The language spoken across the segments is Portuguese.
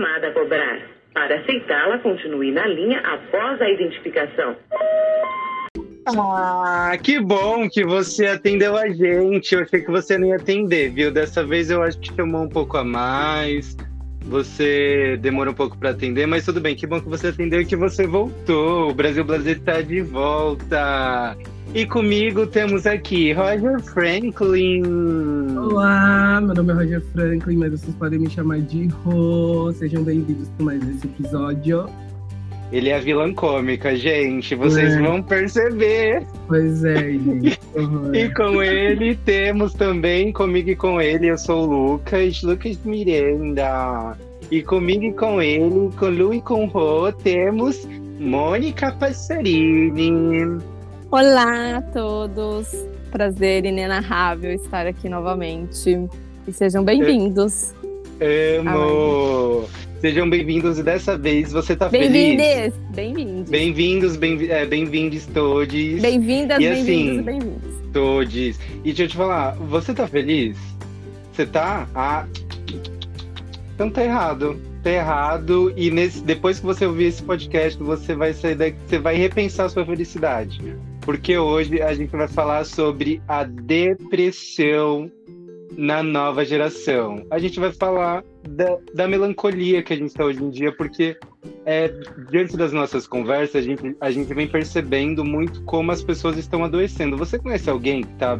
chamada a cobrar. Para aceitá-la, continue na linha após a identificação. Ah, que bom que você atendeu a gente. Eu achei que você não ia atender, viu? Dessa vez eu acho que chamou um pouco a mais. Você demorou um pouco para atender, mas tudo bem. Que bom que você atendeu e que você voltou. O Brasil Brasil está de volta. E comigo temos aqui Roger Franklin. Olá, meu nome é Roger Franklin, mas vocês podem me chamar de Rô. Sejam bem-vindos para mais esse episódio. Ele é a vilã cômica, gente. Vocês é. vão perceber. Pois é, gente. e com ele temos também, comigo e com ele, eu sou o Lucas, Lucas Miranda. E comigo e com ele, com Lu e com Rô, temos Mônica Passarini. Olá a todos. Prazer inenarrável estar aqui novamente. E sejam bem-vindos. Amo! Sejam bem-vindos e dessa vez você tá bem feliz? Bem-vindos! Bem-vindos, bem-vindos é, bem todos. Bem-vindas, bem-vindos assim, e bem-vindos. Todos. E deixa eu te falar, você tá feliz? Você tá? Ah, então tá errado. Tá errado. E nesse, depois que você ouvir esse podcast, você vai sair daqui, você vai repensar a sua felicidade. Porque hoje a gente vai falar sobre a depressão na nova geração. A gente vai falar da, da melancolia que a gente está hoje em dia, porque é, diante das nossas conversas, a gente, a gente vem percebendo muito como as pessoas estão adoecendo. Você conhece alguém que, tá,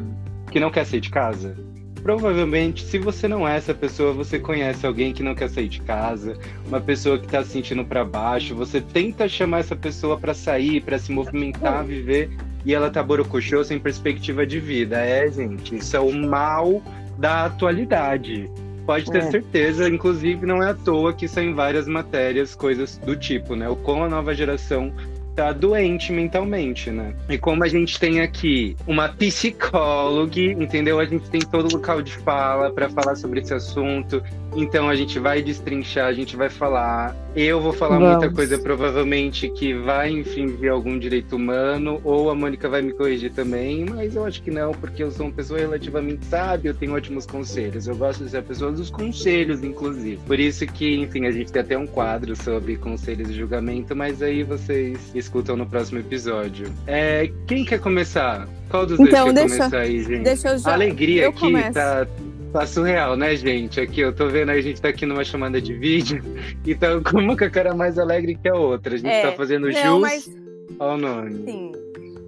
que não quer sair de casa? Provavelmente, se você não é essa pessoa, você conhece alguém que não quer sair de casa, uma pessoa que está se sentindo para baixo. Você tenta chamar essa pessoa para sair, para se movimentar, viver, e ela tá borocochô sem perspectiva de vida. É, gente, isso é o mal da atualidade. Pode ter é. certeza, inclusive não é à toa que saem várias matérias, coisas do tipo, né? O como a nova geração tá doente mentalmente, né? E como a gente tem aqui uma psicóloga, entendeu? A gente tem todo o local de fala para falar sobre esse assunto. Então a gente vai destrinchar, a gente vai falar. Eu vou falar Vamos. muita coisa, provavelmente, que vai infringir algum direito humano, ou a Mônica vai me corrigir também, mas eu acho que não, porque eu sou uma pessoa relativamente sábia, eu tenho ótimos conselhos. Eu gosto de ser a pessoa dos conselhos, inclusive. Por isso que, enfim, a gente tem até um quadro sobre conselhos de julgamento, mas aí vocês escutam no próximo episódio. É, quem quer começar? Qual dos então, dois quer deixa, começar aí, gente? Deixa eu já. A alegria eu aqui começo. tá Tá surreal, né, gente? Aqui, eu tô vendo a gente tá aqui numa chamada de vídeo. Então, como que a cara é mais alegre que a outra? A gente é, tá fazendo não, jus mas... ao nome. Sim.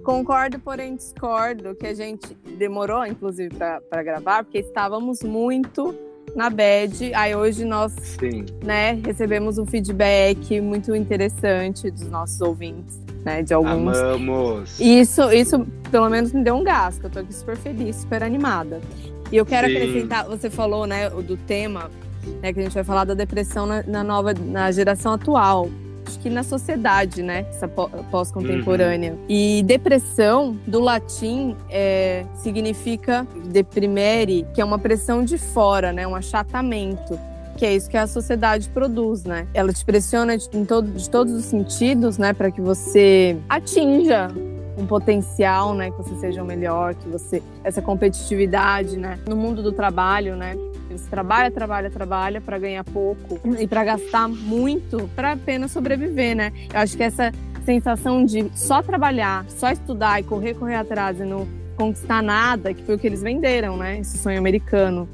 Concordo, porém discordo que a gente demorou, inclusive, para gravar, porque estávamos muito na bad. Aí hoje nós Sim. né, recebemos um feedback muito interessante dos nossos ouvintes, né? De alguns. Amamos! Isso, isso pelo menos me deu um gás, que eu tô aqui super feliz, super animada. E eu quero Sim. acrescentar, você falou, né, do tema, né, que a gente vai falar da depressão na, na nova, na geração atual acho que na sociedade, né? Essa pós-contemporânea. Uhum. E depressão, do latim, é, significa deprimere, que é uma pressão de fora, né? Um achatamento. Que é isso que a sociedade produz, né? Ela te pressiona de, todo, de todos os sentidos, né? Para que você atinja um potencial, né, que você seja o melhor, que você essa competitividade, né, no mundo do trabalho, né, você trabalha, trabalha, trabalha para ganhar pouco e para gastar muito para apenas sobreviver, né? Eu acho que essa sensação de só trabalhar, só estudar e correr, correr atrás e não conquistar nada, que foi o que eles venderam, né? Esse sonho americano,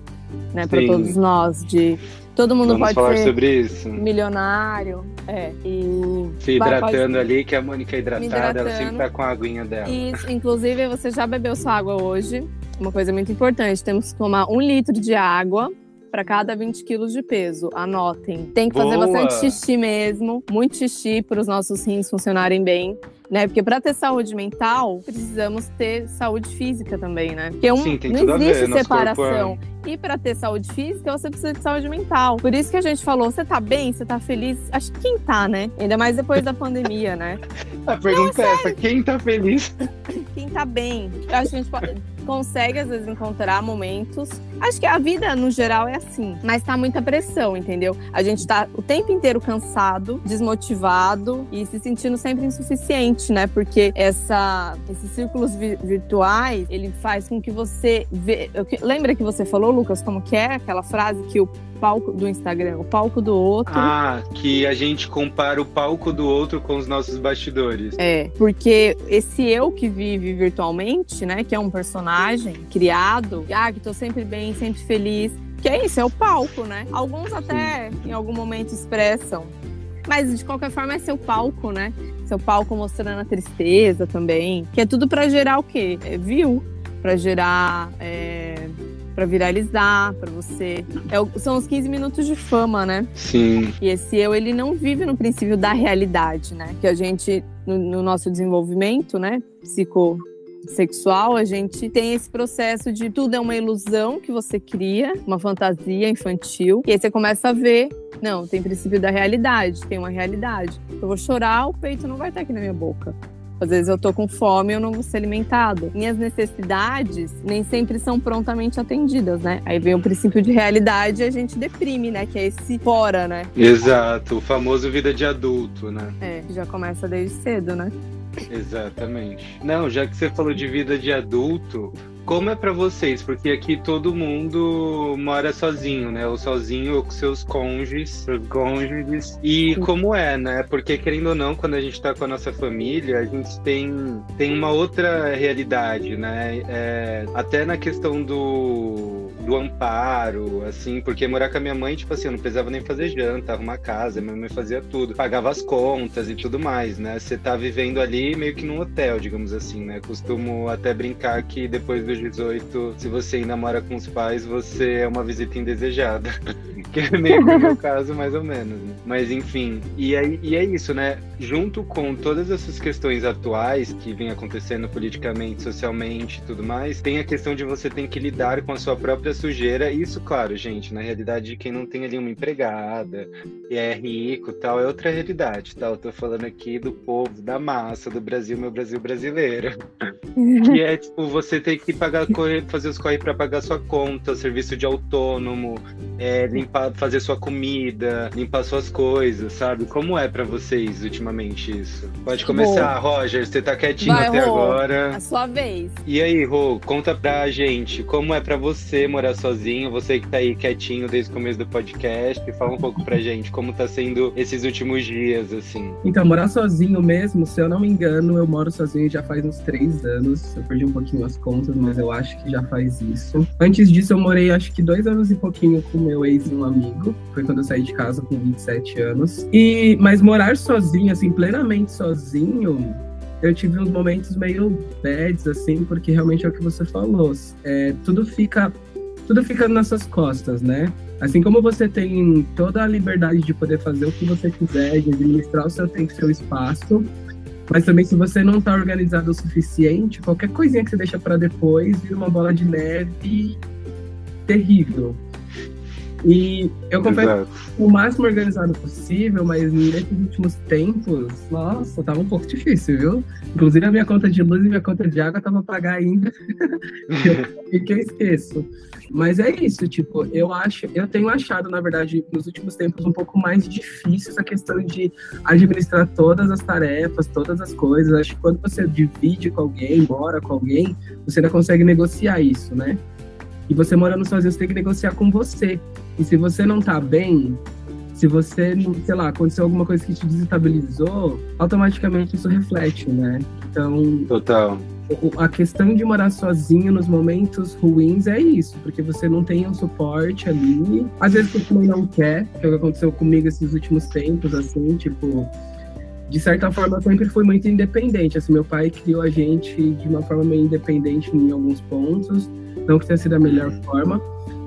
né, para todos nós de Todo mundo Vamos pode falar ser sobre isso. milionário. É. E Se hidratando pode... ali, que a Mônica é hidratada, ela sempre tá com a aguinha dela. Isso, inclusive, você já bebeu sua água hoje. Uma coisa muito importante: temos que tomar um litro de água para cada 20 quilos de peso. Anotem. Tem que Boa. fazer bastante xixi mesmo, muito xixi para os nossos rins funcionarem bem. Né? Porque para ter saúde mental, precisamos ter saúde física também, né? Porque um, Sim, não existe ver, separação. E para ter saúde física, você precisa de saúde mental. Por isso que a gente falou: você tá bem? Você tá feliz? Acho que quem tá, né? Ainda mais depois da pandemia, né? A pergunta não, é essa: quem tá feliz? Quem tá bem? Eu acho que a gente pode consegue, às vezes, encontrar momentos. Acho que a vida, no geral, é assim. Mas tá muita pressão, entendeu? A gente tá o tempo inteiro cansado, desmotivado e se sentindo sempre insuficiente, né? Porque essa, esses círculos vi virtuais, ele faz com que você... Vê... Lembra que você falou, Lucas, como que é aquela frase que o palco do Instagram, o palco do outro. Ah, que a gente compara o palco do outro com os nossos bastidores. É, porque esse eu que vive virtualmente, né, que é um personagem criado, ah, que tô sempre bem, sempre feliz, que é isso, é o palco, né? Alguns até em algum momento expressam. Mas de qualquer forma é seu palco, né? Seu palco mostrando a tristeza também. Que é tudo para gerar o quê? É view, para gerar é, para viralizar, para você. É, são os 15 minutos de fama, né? Sim. E esse eu, ele não vive no princípio da realidade, né? Que a gente, no, no nosso desenvolvimento, né, psicossexual, a gente tem esse processo de tudo é uma ilusão que você cria, uma fantasia infantil, e aí você começa a ver, não, tem princípio da realidade, tem uma realidade. Eu vou chorar, o peito não vai estar aqui na minha boca. Às vezes eu tô com fome e eu não vou ser alimentado. Minhas necessidades nem sempre são prontamente atendidas, né? Aí vem o princípio de realidade e a gente deprime, né? Que é esse fora, né? Exato, o famoso vida de adulto, né? É, já começa desde cedo, né? Exatamente. Não, já que você falou de vida de adulto, como é para vocês? Porque aqui todo mundo mora sozinho, né? Ou sozinho ou com seus cônjuges, cônjuges. E como é, né? Porque querendo ou não, quando a gente tá com a nossa família, a gente tem, tem uma outra realidade, né? É, até na questão do, do amparo, assim, porque morar com a minha mãe, tipo assim, eu não precisava nem fazer janta, arrumar casa, minha mãe fazia tudo, pagava as contas e tudo mais, né? Você tá vivendo ali meio que num hotel, digamos assim, né? Costumo até brincar que depois do 18, se você ainda mora com os pais, você é uma visita indesejada. que é meio que o meu caso, mais ou menos. Né? Mas enfim, e, aí, e é isso, né? Junto com todas essas questões atuais que vem acontecendo politicamente, socialmente e tudo mais, tem a questão de você ter que lidar com a sua própria sujeira. Isso, claro, gente, na realidade de quem não tem ali uma empregada e é rico tal, é outra realidade, tá? Eu tô falando aqui do povo, da massa, do Brasil, meu Brasil brasileiro. que é, tipo, você tem que pagar, fazer os corre para pagar sua conta, serviço de autônomo, é, limpar, fazer sua comida, limpar suas coisas, sabe? Como é para vocês ultimamente isso? Pode começar, Rô. Roger, você tá quietinho Vai, até Rô, agora. A sua vez. E aí, Rô, conta pra gente, como é para você morar sozinho, você que tá aí quietinho desde o começo do podcast, fala um pouco pra gente como tá sendo esses últimos dias, assim. Então, morar sozinho mesmo, se eu não me engano, eu moro sozinho já faz uns três anos. Eu perdi um pouquinho as contas, mas eu acho que já faz isso. Antes disso, eu morei acho que dois anos e pouquinho com meu ex e um amigo. Foi quando eu saí de casa com 27 anos. E, mas morar sozinho, assim, plenamente sozinho, eu tive uns momentos meio bads, assim, porque realmente é o que você falou. É, tudo fica tudo fica nas suas costas, né? Assim como você tem toda a liberdade de poder fazer o que você quiser, de administrar o seu tempo, seu espaço, mas também, se você não está organizado o suficiente, qualquer coisinha que você deixa para depois vira uma bola de neve terrível. E eu confesso o máximo organizado possível, mas nesses últimos tempos, nossa, tava um pouco difícil, viu? Inclusive a minha conta de luz e minha conta de água tava pagar ainda. e que eu esqueço. Mas é isso, tipo, eu acho, eu tenho achado, na verdade, nos últimos tempos um pouco mais difícil essa questão de administrar todas as tarefas, todas as coisas. Acho que quando você divide com alguém, mora com alguém, você ainda consegue negociar isso, né? E você morando sozinho, você tem que negociar com você. E se você não tá bem, se você, sei lá, aconteceu alguma coisa que te desestabilizou, automaticamente isso reflete, né? Então. Total a questão de morar sozinho nos momentos ruins é isso, porque você não tem um suporte ali. Às vezes você também não quer, que é o que aconteceu comigo esses últimos tempos, assim, tipo. De certa forma, eu sempre fui muito independente. Assim, meu pai criou a gente de uma forma meio independente em alguns pontos, não que tenha sido a melhor forma.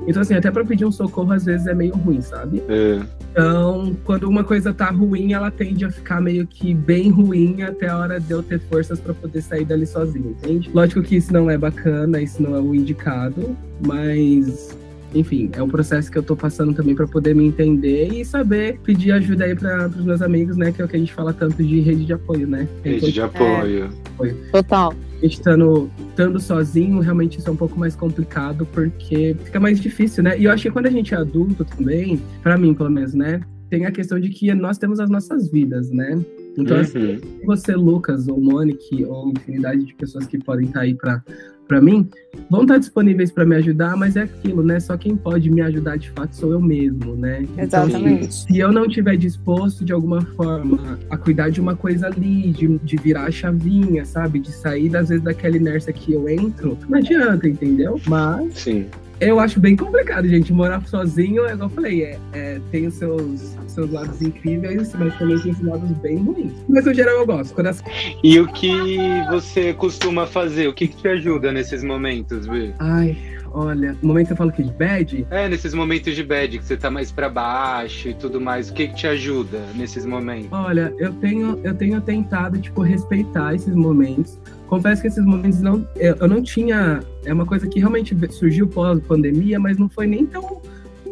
Então, assim, até para pedir um socorro, às vezes é meio ruim, sabe? É. Então, quando uma coisa tá ruim, ela tende a ficar meio que bem ruim até a hora de eu ter forças para poder sair dali sozinho, entende? Lógico que isso não é bacana, isso não é o indicado, mas enfim, é um processo que eu tô passando também para poder me entender e saber pedir ajuda aí para os meus amigos, né? Que é o que a gente fala tanto de rede de apoio, né? Rede de apoio. É, total. A gente estando, estando sozinho, realmente isso é um pouco mais complicado, porque fica mais difícil, né? E eu acho que quando a gente é adulto também, para mim, pelo menos, né? Tem a questão de que nós temos as nossas vidas, né? Então, assim, uhum. assim, você, Lucas, ou Monique, ou infinidade de pessoas que podem estar aí para para mim, vão estar disponíveis para me ajudar, mas é aquilo, né? Só quem pode me ajudar de fato sou eu mesmo, né? Então, Exatamente. Então, se eu não tiver disposto de alguma forma a cuidar de uma coisa ali, de, de virar a chavinha, sabe? De sair, às vezes, daquela inércia que eu entro, não adianta, entendeu? Mas. Sim eu acho bem complicado, gente. Morar sozinho, é igual eu falei, é, é, tem os seus, seus lados incríveis, mas também tem os lados bem ruins. Mas no geral eu gosto. Quando as... E o que você costuma fazer? O que, que te ajuda nesses momentos, Bê? Ai, olha, no momento que eu falo que de bad? É, nesses momentos de bad, que você tá mais para baixo e tudo mais, o que, que te ajuda nesses momentos? Olha, eu tenho, eu tenho tentado, tipo, respeitar esses momentos confesso que esses momentos não, eu não tinha. É uma coisa que realmente surgiu pós-pandemia, mas não foi nem tão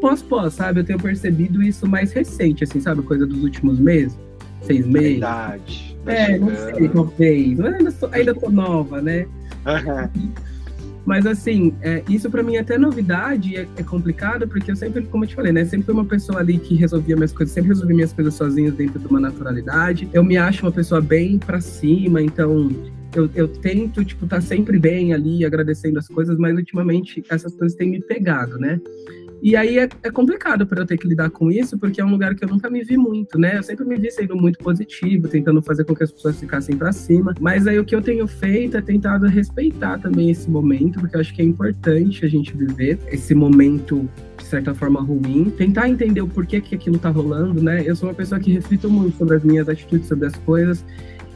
pós-pós, sabe? Eu tenho percebido isso mais recente, assim, sabe? Coisa dos últimos meses, seis meses. Verdade. Tá é, chegando. não sei, talvez. Mas ainda, ainda tô nova, né? Uhum. Mas assim, é, isso para mim é até novidade é, é, complicado, porque eu sempre, como eu te falei, né? Sempre fui uma pessoa ali que resolvia minhas coisas, sempre resolvi minhas coisas sozinha dentro de uma naturalidade. Eu me acho uma pessoa bem para cima, então eu, eu tento, tipo, estar tá sempre bem ali, agradecendo as coisas, mas ultimamente essas coisas têm me pegado, né? E aí é, é complicado para eu ter que lidar com isso, porque é um lugar que eu nunca me vi muito, né? Eu sempre me vi sendo muito positivo, tentando fazer com que as pessoas ficassem para cima. Mas aí o que eu tenho feito é tentado respeitar também esse momento, porque eu acho que é importante a gente viver esse momento de certa forma ruim, tentar entender o porquê que aquilo tá rolando, né? Eu sou uma pessoa que reflito muito sobre as minhas atitudes, sobre as coisas,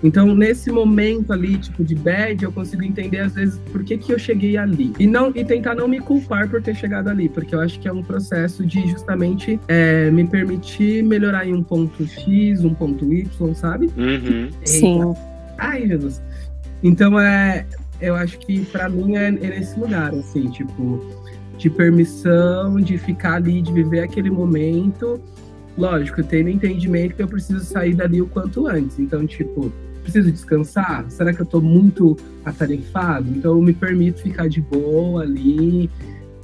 então, nesse momento ali, tipo, de bad, eu consigo entender, às vezes, por que, que eu cheguei ali. E, não, e tentar não me culpar por ter chegado ali, porque eu acho que é um processo de justamente é, me permitir melhorar em um ponto X, um ponto Y, sabe? Uhum. Sim. Ai, Jesus. Então, é, eu acho que para mim é, é nesse lugar, assim, tipo, de permissão, de ficar ali, de viver aquele momento. Lógico, tendo entendimento que eu preciso sair dali o quanto antes. Então, tipo, preciso descansar? Será que eu estou muito atarefado? Então eu me permito ficar de boa ali,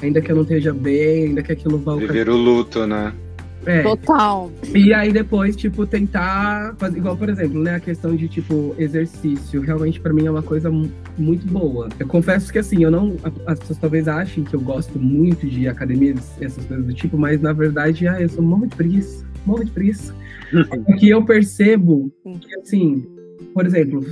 ainda que eu não esteja bem, ainda que aquilo vá... Viver o luto, né? É. Total. E aí depois, tipo, tentar fazer igual, por exemplo, né, a questão de tipo exercício, realmente para mim é uma coisa muito boa. Eu confesso que assim, eu não as pessoas talvez achem que eu gosto muito de academias, essas coisas do tipo, mas na verdade, ah, eu sou muito de preguiça, muito de preguiça. Porque eu percebo que assim, por exemplo,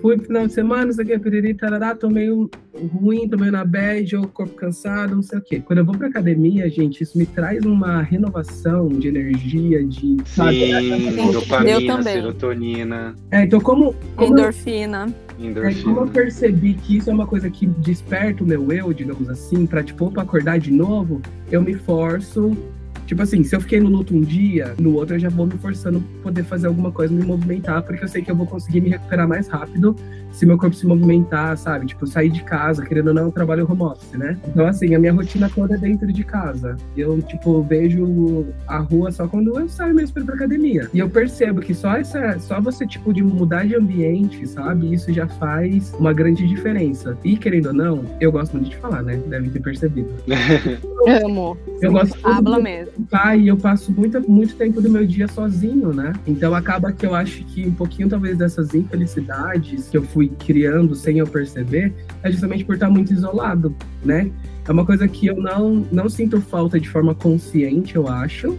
fui no final de semana, isso aqui, piriri, tarará, tô meio ruim, tô meio na bad, ou corpo cansado, não sei o quê. Quando eu vou pra academia, gente, isso me traz uma renovação de energia, de... Sim, dopamina, serotonina. É, então como... como Endorfina. É, como eu percebi que isso é uma coisa que desperta o meu eu, digamos assim, pra, tipo, pra acordar de novo, eu me forço Tipo assim, se eu fiquei no luto um dia, no outro eu já vou me forçando poder fazer alguma coisa, me movimentar, porque eu sei que eu vou conseguir me recuperar mais rápido se meu corpo se movimentar, sabe? Tipo, sair de casa, querendo ou não, eu trabalho home office, né? Então, assim, a minha rotina toda é dentro de casa. Eu, tipo, vejo a rua só quando eu saio mesmo pra ir pra academia. E eu percebo que só essa, só você, tipo, de mudar de ambiente, sabe? Isso já faz uma grande diferença. E, querendo ou não, eu gosto muito de falar, né? Deve ter percebido. Amo. Eu gosto Habla mesmo pai e eu passo muito, muito tempo do meu dia sozinho, né? Então acaba que eu acho que um pouquinho talvez dessas infelicidades que eu fui criando sem eu perceber é justamente por estar muito isolado, né? É uma coisa que eu não, não sinto falta de forma consciente, eu acho,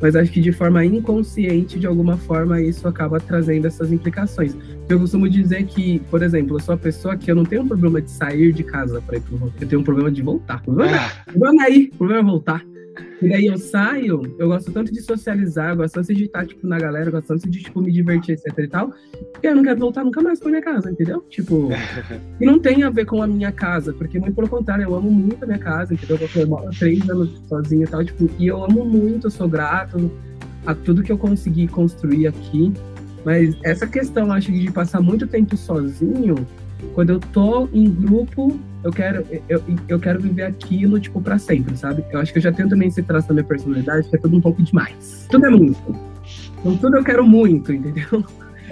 mas acho que de forma inconsciente, de alguma forma, isso acaba trazendo essas implicações. Eu costumo dizer que, por exemplo, eu sou a pessoa que eu não tenho um problema de sair de casa para ir pro Eu tenho um problema de voltar. O problema, é, o problema é ir, o problema é voltar. E daí eu saio, eu gosto tanto de socializar, eu gosto tanto de estar, tipo, na galera, eu gosto tanto de, tipo, me divertir, etc e tal, que eu não quero voltar nunca mais pra minha casa, entendeu? Tipo, e não tem a ver com a minha casa, porque muito pelo contrário, eu amo muito a minha casa, entendeu? Eu moro três anos sozinha e tal, tipo, e eu amo muito, eu sou grato a tudo que eu consegui construir aqui, mas essa questão, acho que de passar muito tempo sozinho, quando eu tô em grupo, eu quero, eu, eu quero viver aquilo, tipo, pra sempre, sabe? Eu acho que eu já tenho também esse traço da minha personalidade, que é tudo um pouco demais. Tudo é muito. Então tudo eu quero muito, entendeu?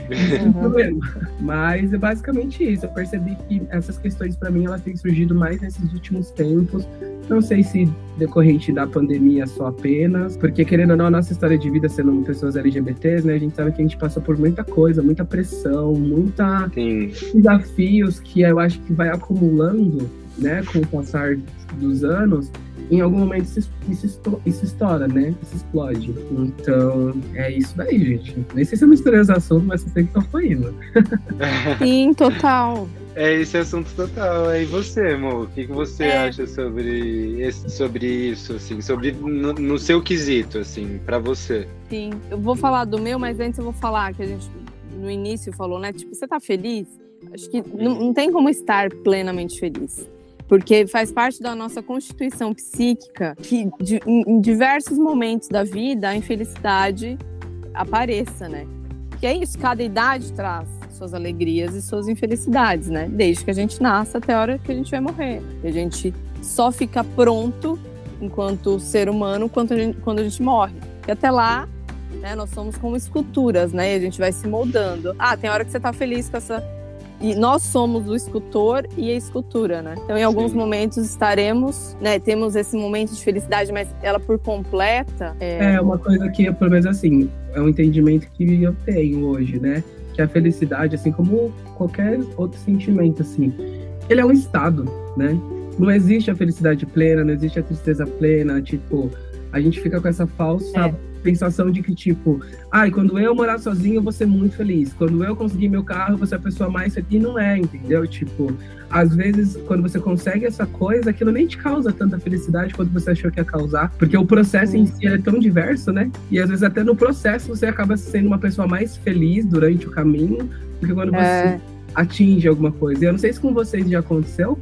Uhum. Mas é basicamente isso. Eu percebi que essas questões, para mim, elas têm surgido mais nesses últimos tempos. Não sei se decorrente da pandemia só apenas, porque querendo ou não, a nossa história de vida sendo pessoas LGBTs, né, a gente sabe que a gente passa por muita coisa, muita pressão, muita Sim. desafios que eu acho que vai acumulando, né, com o passar dos anos em algum momento isso, isso, isso estoura, né? Isso explode. Então, é isso daí, gente. Nem sei se eu misturei os assuntos, mas você tem que estar indo. Sim, total. É esse assunto total. E você, amor? O que, que você é. acha sobre, esse, sobre isso, assim? Sobre no, no seu quesito, assim, para você? Sim, eu vou falar do meu, mas antes eu vou falar que a gente no início falou, né? Tipo, você tá feliz? Acho que não, não tem como estar plenamente feliz porque faz parte da nossa constituição psíquica que de, em, em, diversos momentos da vida a infelicidade apareça, né? Que é isso, cada idade traz suas alegrias e suas infelicidades, né? Desde que a gente nasce até a hora que a gente vai morrer. E a gente só fica pronto enquanto ser humano quando a gente, quando a gente morre. E até lá, né, nós somos como esculturas, né? E a gente vai se moldando. Ah, tem hora que você tá feliz com essa e nós somos o escultor e a escultura, né? Então, em alguns Sim. momentos estaremos, né? Temos esse momento de felicidade, mas ela por completa. É, é uma coisa que, pelo menos assim, é um entendimento que eu tenho hoje, né? Que a felicidade, assim como qualquer outro sentimento, assim, ele é um estado, né? Não existe a felicidade plena, não existe a tristeza plena, tipo, a gente fica com essa falsa é sensação de que, tipo, ai, ah, quando eu morar sozinho, eu vou ser muito feliz. Quando eu conseguir meu carro, eu vou ser a pessoa mais feliz. E não é, entendeu? Tipo, às vezes, quando você consegue essa coisa, aquilo nem te causa tanta felicidade quanto você achou que ia causar. Porque o processo em si é tão diverso, né? E às vezes até no processo você acaba sendo uma pessoa mais feliz durante o caminho do que quando é. você atinge alguma coisa. E eu não sei se com vocês já aconteceu,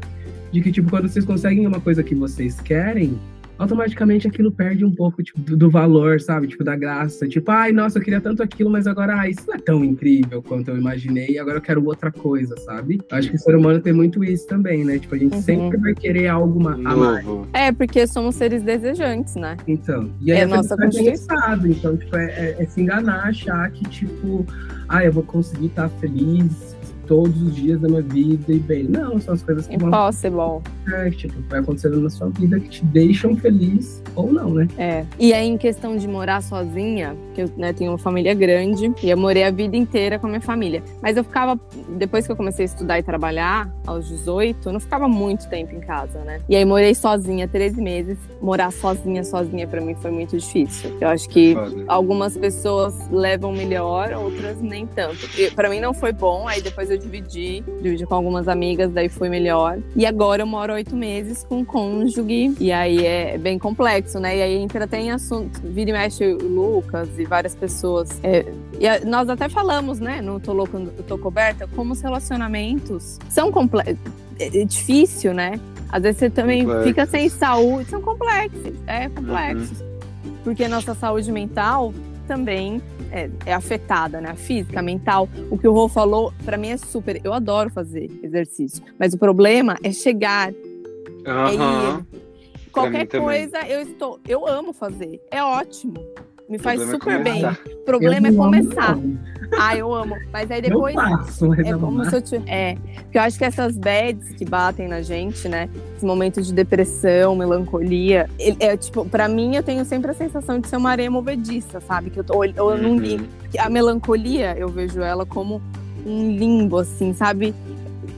de que, tipo, quando vocês conseguem uma coisa que vocês querem, automaticamente aquilo perde um pouco tipo, do, do, valor, sabe? Tipo, da graça. Tipo, ai, nossa, eu queria tanto aquilo, mas agora, ai, isso não é tão incrível quanto eu imaginei, agora eu quero outra coisa, sabe? Acho que o ser humano tem muito isso também, né? Tipo, a gente uhum. sempre vai querer algo a mais. É, porque somos seres desejantes, né? Então. E aí é a nossa pensado. Então, tipo, é, é, é se enganar, achar que, tipo, ah, eu vou conseguir estar feliz todos os dias da minha vida e bem. Não, são as coisas que Impossible. vão. É, tipo, vai acontecendo na sua vida que te deixam feliz ou não, né? É. E aí, em questão de morar sozinha, que eu né, tenho uma família grande e eu morei a vida inteira com a minha família. Mas eu ficava, depois que eu comecei a estudar e trabalhar, aos 18, eu não ficava muito tempo em casa, né? E aí morei sozinha 13 meses. Morar sozinha, sozinha para mim foi muito difícil. Eu acho que Foda. algumas pessoas levam melhor, outras nem tanto. Para mim não foi bom, aí depois eu eu dividi, dividi com algumas amigas, daí foi melhor. E agora eu moro oito meses com um cônjuge, e aí é bem complexo, né? E aí entra até em assunto, vira e mexe o Lucas e várias pessoas. É, e a, nós até falamos, né, no Tô Louco, Tô Coberta, como os relacionamentos são complexos. É, é difícil, né? Às vezes você também complexos. fica sem saúde, são complexos, é complexos. Uhum. Porque nossa saúde mental também é, é, afetada, né? A física, a mental. O que o Rô falou, para mim é super. Eu adoro fazer exercício. Mas o problema é chegar. Uhum. É Qualquer coisa eu estou. Eu amo fazer. É ótimo. Me faz é super é bem. O problema eu é começar. Amo. Ah, eu amo. Mas aí depois. Eu passo, é como se eu te... É. Porque eu acho que essas bads que batem na gente, né? Esses momentos de depressão, melancolia. É, tipo, pra mim, eu tenho sempre a sensação de ser uma areia movediça, sabe? Que eu tô eu uhum. num limbo. A melancolia, eu vejo ela como um limbo, assim, sabe?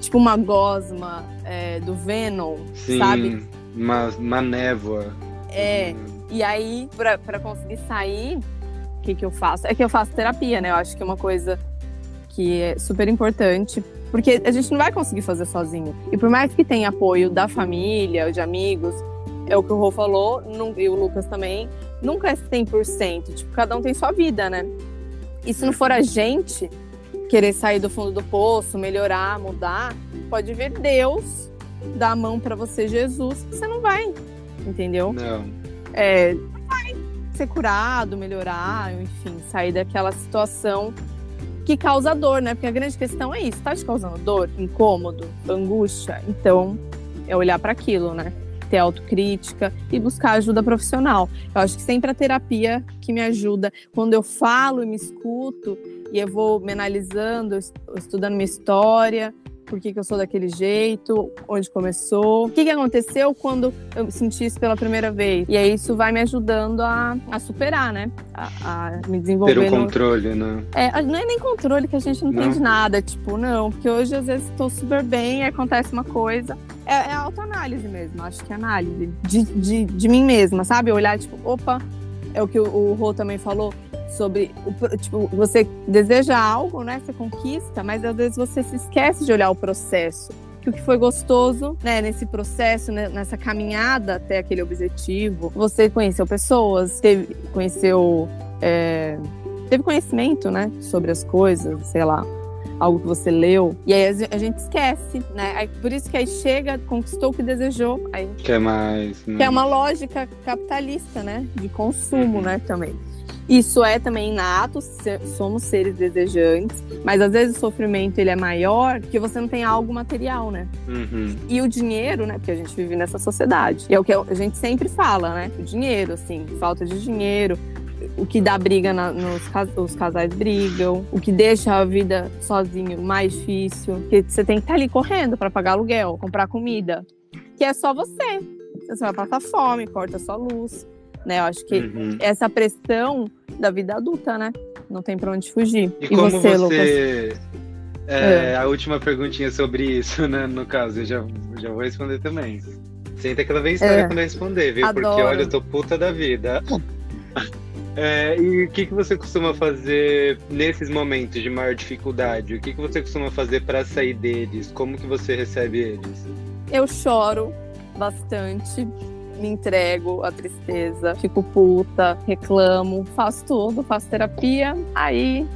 Tipo uma gosma é, do Venom, Sim, sabe? Uma, uma névoa. É. Uhum. E aí, para conseguir sair, que, que eu faço? É que eu faço terapia, né? Eu acho que é uma coisa que é super importante, porque a gente não vai conseguir fazer sozinho. E por mais que tenha apoio da família, de amigos, é o que o Rô falou, e o Lucas também, nunca é 100%. Tipo, cada um tem sua vida, né? E se não for a gente querer sair do fundo do poço, melhorar, mudar, pode vir Deus dar a mão para você, Jesus, que você não vai, entendeu? Não é, ser curado, melhorar, enfim, sair daquela situação que causa dor, né? Porque a grande questão é isso: tá te causando dor, incômodo, angústia? Então, é olhar para aquilo, né? Ter autocrítica e buscar ajuda profissional. Eu acho que sempre a terapia que me ajuda. Quando eu falo e me escuto, e eu vou me analisando, estudando minha história, por que, que eu sou daquele jeito, onde começou, o que, que aconteceu quando eu senti isso pela primeira vez. E aí isso vai me ajudando a, a superar, né? A, a me desenvolver. Ter o no... controle, né? É, não é nem controle que a gente não, não. entende nada, tipo, não, porque hoje às vezes estou super bem e acontece uma coisa. É, é autoanálise mesmo, acho que é análise de, de, de mim mesma, sabe? Olhar, tipo, opa, é o que o, o Rô também falou sobre o, tipo, você deseja algo, né? Você conquista, mas às vezes você se esquece de olhar o processo. Que o que foi gostoso, né, nesse processo, né, nessa caminhada até aquele objetivo, você conheceu pessoas, teve, conheceu, é, teve conhecimento, né, sobre as coisas, sei lá, algo que você leu, e aí a gente esquece, né? Aí, por isso que aí chega, conquistou o que desejou, aí quer mais, né? que é uma lógica capitalista, né, de consumo, uhum. né, também. Isso é também inato, somos seres desejantes, mas às vezes o sofrimento ele é maior porque você não tem algo material, né? Uhum. E o dinheiro, né? Porque a gente vive nessa sociedade. E é o que a gente sempre fala, né? O dinheiro, assim, falta de dinheiro, o que dá briga na, nos os casais brigam, o que deixa a vida sozinho mais difícil, porque você tem que estar ali correndo para pagar aluguel, comprar comida, que é só você. Você vai passar fome, corta sua luz né? Eu acho que uhum. essa pressão da vida adulta, né? Não tem para onde fugir. E, e como você, você... É, é. A última perguntinha sobre isso, né? No caso, eu já, já vou responder também. Senta que ela vem história é. quando eu responder, viu? Adoro. Porque olha, eu tô puta da vida. É, e o que, que você costuma fazer nesses momentos de maior dificuldade? O que, que você costuma fazer para sair deles? Como que você recebe eles? Eu choro bastante me entrego à tristeza, fico puta, reclamo, faço tudo, faço terapia, aí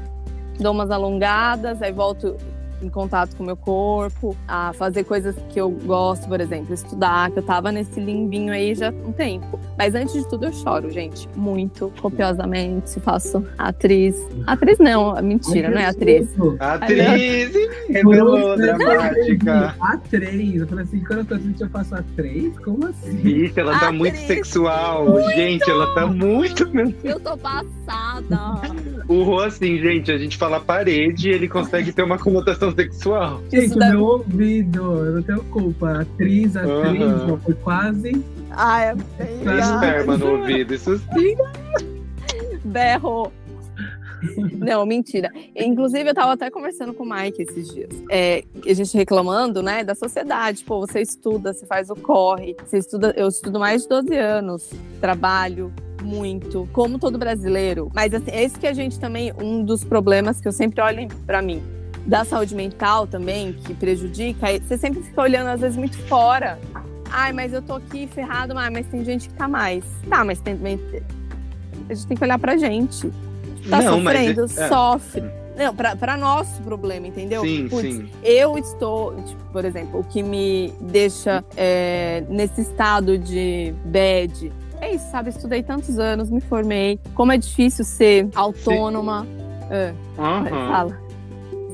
dou umas alongadas, aí volto em contato com o meu corpo, a fazer coisas que eu gosto, por exemplo, estudar, que eu tava nesse limbinho aí já há um tempo. Mas antes de tudo eu choro, gente, muito, copiosamente, faço atriz. Atriz não, mentira, não é atriz. Atriz! Revelou, dramática. Atriz, eu falei assim, quando eu tô triste eu faço atriz? Como assim? Isso, ela tá muito sexual, muito. gente, ela tá muito... Eu tô passada. O Rô, assim, gente, a gente fala parede, ele consegue ter uma conotação sexual. Gente, deve... meu ouvido, eu não tenho culpa. Atriz, atriz, uhum. foi quase. Ah, é bem. Esperma no ouvido, isso sim. Berro. Não, mentira. Inclusive, eu tava até conversando com o Mike esses dias. É, a gente reclamando, né, da sociedade. Pô, você estuda, você faz o corre, você estuda. Eu estudo mais de 12 anos, trabalho muito, como todo brasileiro. Mas assim, é isso que a gente também, um dos problemas que eu sempre olho para mim da saúde mental também, que prejudica, você sempre fica olhando, às vezes, muito fora. Ai, mas eu tô aqui ferrado, mas tem gente que tá mais. Tá, mas tem, a gente tem que olhar pra gente. Tá Não, sofrendo, mas... é... sofre. Não, pra, pra nosso problema, entendeu? Sim, Puts, sim. Eu estou, tipo, por exemplo, o que me deixa é, nesse estado de bad é isso, sabe? Estudei tantos anos, me formei. Como é difícil ser autônoma. É. Uhum. Fala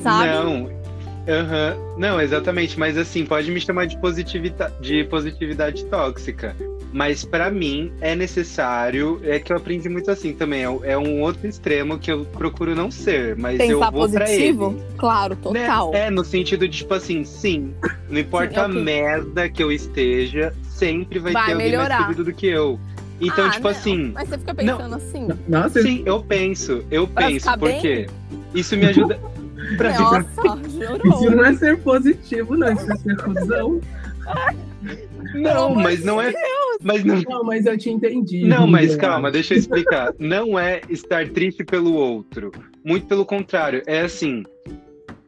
sabe? Não, uhum. não, exatamente. Mas assim, pode me chamar de positividade, de positividade tóxica. Mas para mim é necessário, é que eu aprendi muito assim também. É, é um outro extremo que eu procuro não ser, mas Pensar eu vou positivo? pra ele. Claro, total. Né? É, no sentido de, tipo assim, sim, não importa sim, é a merda que eu esteja, sempre vai, vai ter alguém melhorar. mais fodido do que eu. Então, ah, tipo não. assim. Mas você fica pensando não, assim. Nossa, sim, eu penso, eu penso, porque isso me ajuda. Pra Nossa, jurou. Isso não é ser positivo, não. Isso é ser cuzão. Não, mas não é. Mas não... não, mas eu te entendi. Não, mas calma, deixa eu explicar. Não é estar triste pelo outro. Muito pelo contrário. É assim.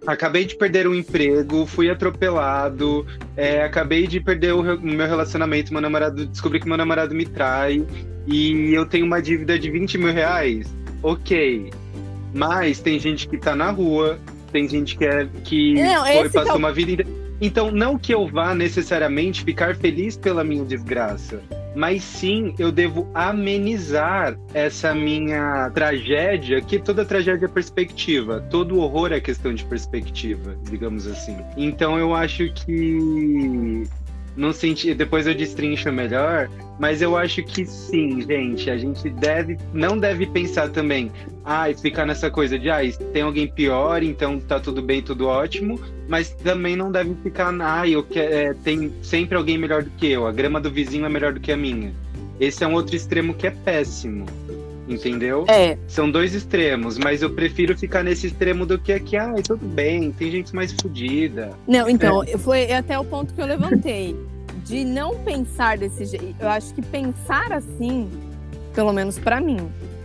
Acabei de perder um emprego, fui atropelado, é, acabei de perder o meu relacionamento, meu namorado, descobri que meu namorado me trai e eu tenho uma dívida de 20 mil reais. Ok, mas tem gente que tá na rua, tem gente que, é, que não, foi, passou é o... uma vida inteira. Então, não que eu vá necessariamente ficar feliz pela minha desgraça. mas sim eu devo amenizar essa minha tragédia, que toda tragédia é perspectiva, todo horror é questão de perspectiva, digamos assim. Então eu acho que não senti, depois eu destrincho melhor, mas eu acho que sim, gente, a gente deve, não deve pensar também, ah, ficar nessa coisa de, ah, tem alguém pior, então tá tudo bem, tudo ótimo, mas também não deve ficar, ah, eu que, é, tem sempre alguém melhor do que eu, a grama do vizinho é melhor do que a minha. Esse é um outro extremo que é péssimo entendeu? É. São dois extremos, mas eu prefiro ficar nesse extremo do que aqui, ah, tudo bem, tem gente mais fodida. Não, então, é. foi até o ponto que eu levantei. De não pensar desse jeito. Eu acho que pensar assim, pelo menos para mim,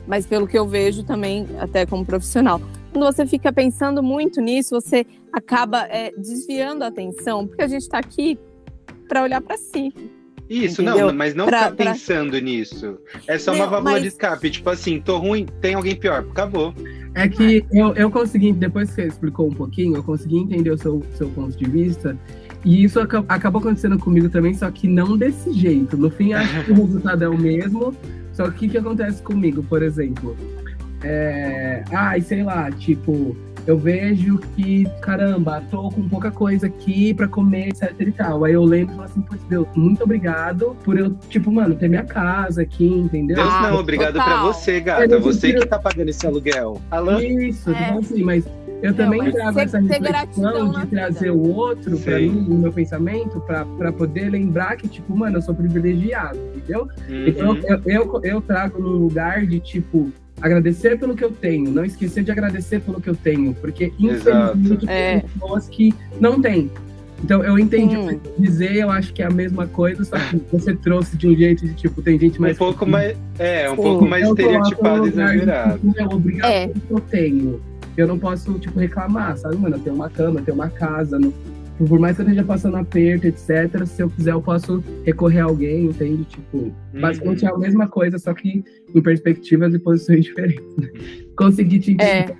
mas pelo que eu vejo também, até como profissional, quando você fica pensando muito nisso, você acaba é, desviando a atenção, porque a gente está aqui para olhar para si. Isso, Entendeu? não, mas não pra, ficar pensando pra... nisso. É só não, uma válvula mas... de escape. Tipo assim, tô ruim, tem alguém pior. Acabou. É que eu, eu consegui, depois que você explicou um pouquinho, eu consegui entender o seu, seu ponto de vista. E isso acabou acontecendo comigo também, só que não desse jeito. No fim, acho que o resultado é o mesmo. Só que o que acontece comigo, por exemplo? É... Ai, sei lá, tipo, eu vejo que, caramba, tô com pouca coisa aqui para comer, etc e tal. Aí eu lembro e falo assim, pô, Deus, muito obrigado por eu, tipo, mano, ter minha casa aqui, entendeu? Deus não, obrigado para você, gata. Você que tá pagando esse aluguel. Alô? Isso, é. tipo assim, mas eu não, também trago essa reflexão de trazer o outro para mim, no meu pensamento, para poder lembrar que, tipo, mano, eu sou privilegiado, entendeu? Uhum. Então eu, eu, eu trago num lugar de, tipo, agradecer pelo que eu tenho, não esquecer de agradecer pelo que eu tenho, porque infelizmente tem pessoas que não têm. Então eu entendi hum. dizer, eu acho que é a mesma coisa, só que você trouxe de um jeito de tipo, tem gente mais. Um pouco mais. É, um Sim. pouco mais estereotipado e exagerado. Tipo, obrigado é. pelo que eu tenho. Eu não posso, tipo, reclamar, sabe, mano? Eu tenho uma cama, eu tenho uma casa, não, por mais que eu esteja passando aperto, etc., se eu quiser, eu posso recorrer a alguém, entende? Tipo, uhum. basicamente é a mesma coisa, só que em perspectivas e posições diferentes. Consegui te entender. É,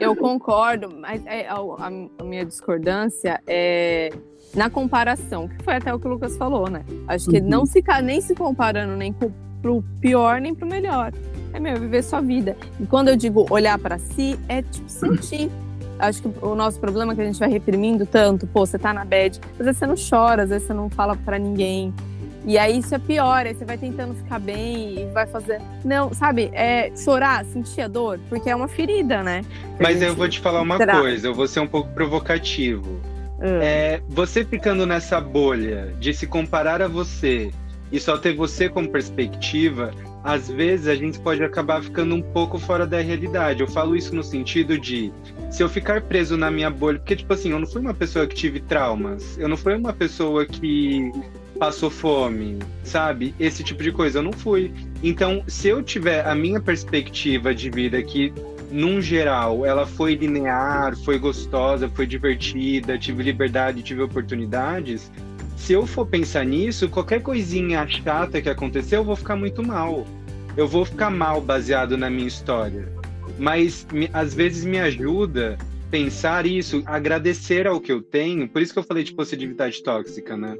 eu concordo, mas é, a, a, minha discordância é na comparação, que foi até o que o Lucas falou, né? Acho que uhum. não ficar nem se comparando nem com, pro pior nem pro melhor. É meu, viver sua vida. E quando eu digo olhar para si, é tipo sentir acho que o nosso problema é que a gente vai reprimindo tanto, pô, você tá na bed, às vezes você não chora, às vezes você não fala para ninguém. E aí isso é pior, aí você vai tentando ficar bem e vai fazer. Não, sabe, é chorar, sentir a dor, porque é uma ferida, né? Mas eu vou te falar uma coisa, eu vou ser um pouco provocativo. Hum. É, você ficando nessa bolha de se comparar a você e só ter você como perspectiva, às vezes a gente pode acabar ficando um pouco fora da realidade. Eu falo isso no sentido de se eu ficar preso na minha bolha, porque tipo assim, eu não fui uma pessoa que tive traumas, eu não fui uma pessoa que passou fome, sabe? Esse tipo de coisa eu não fui. Então, se eu tiver a minha perspectiva de vida que num geral, ela foi linear, foi gostosa, foi divertida, tive liberdade, tive oportunidades, se eu for pensar nisso, qualquer coisinha chata que aconteceu, eu vou ficar muito mal. Eu vou ficar mal baseado na minha história. Mas me, às vezes me ajuda pensar isso, agradecer ao que eu tenho. Por isso que eu falei de positividade tóxica, né?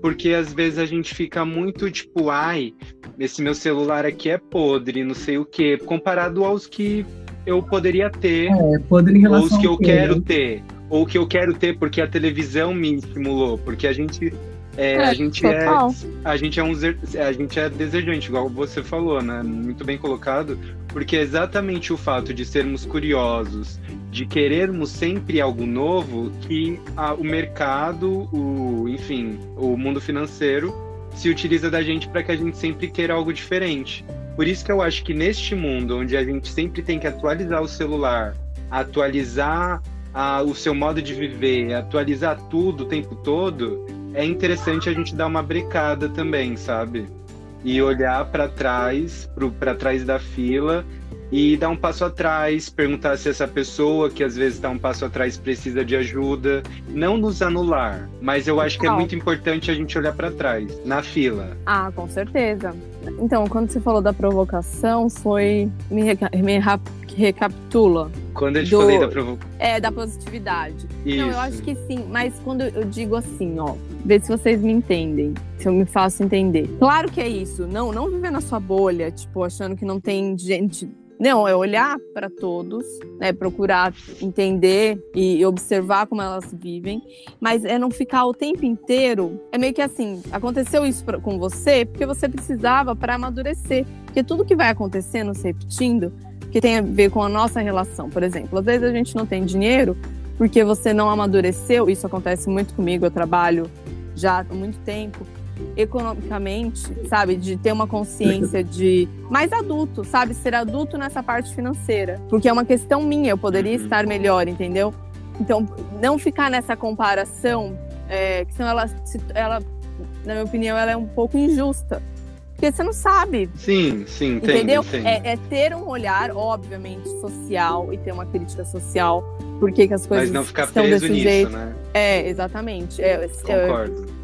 Porque às vezes a gente fica muito tipo, ai, esse meu celular aqui é podre, não sei o quê, comparado aos que eu poderia ter, é, podre em relação ou os que eu quero ter ou que eu quero ter porque a televisão me estimulou, porque a gente é, é, a gente é a gente é um a gente é desejante, igual você falou, né? Muito bem colocado, porque é exatamente o fato de sermos curiosos, de querermos sempre algo novo, que a, o mercado, o enfim, o mundo financeiro se utiliza da gente para que a gente sempre queira algo diferente. Por isso que eu acho que neste mundo onde a gente sempre tem que atualizar o celular, atualizar a, o seu modo de viver, atualizar tudo o tempo todo, é interessante a gente dar uma brecada também, sabe? E olhar para trás, para trás da fila e dar um passo atrás, perguntar se essa pessoa que às vezes está um passo atrás precisa de ajuda, não nos anular, mas eu acho que é muito importante a gente olhar para trás, na fila. Ah, com certeza. Então, quando você falou da provocação, foi me, reca me recapitula. Quando eu te do... falei da provocação. É, da positividade. Isso. Não, eu acho que sim, mas quando eu digo assim, ó, vê se vocês me entendem, se eu me faço entender. Claro que é isso, não, não viver na sua bolha, tipo, achando que não tem gente não, é olhar para todos, né, procurar entender e observar como elas vivem, mas é não ficar o tempo inteiro. É meio que assim, aconteceu isso pra, com você porque você precisava para amadurecer, porque tudo que vai acontecendo, se repetindo, que tem a ver com a nossa relação, por exemplo, às vezes a gente não tem dinheiro porque você não amadureceu, isso acontece muito comigo, eu trabalho já há muito tempo economicamente, sabe? De ter uma consciência de mais adulto, sabe? Ser adulto nessa parte financeira. Porque é uma questão minha, eu poderia uhum. estar melhor, entendeu? Então, não ficar nessa comparação, é, que senão ela, ela, na minha opinião, ela é um pouco injusta. Porque você não sabe. Sim, sim, entendo, entendeu? Entendo. É, é, ter um olhar, obviamente, social e ter uma crítica social. Por que as coisas Mas não ficar estão preso desse nisso, jeito. né? É, exatamente. É, Concordo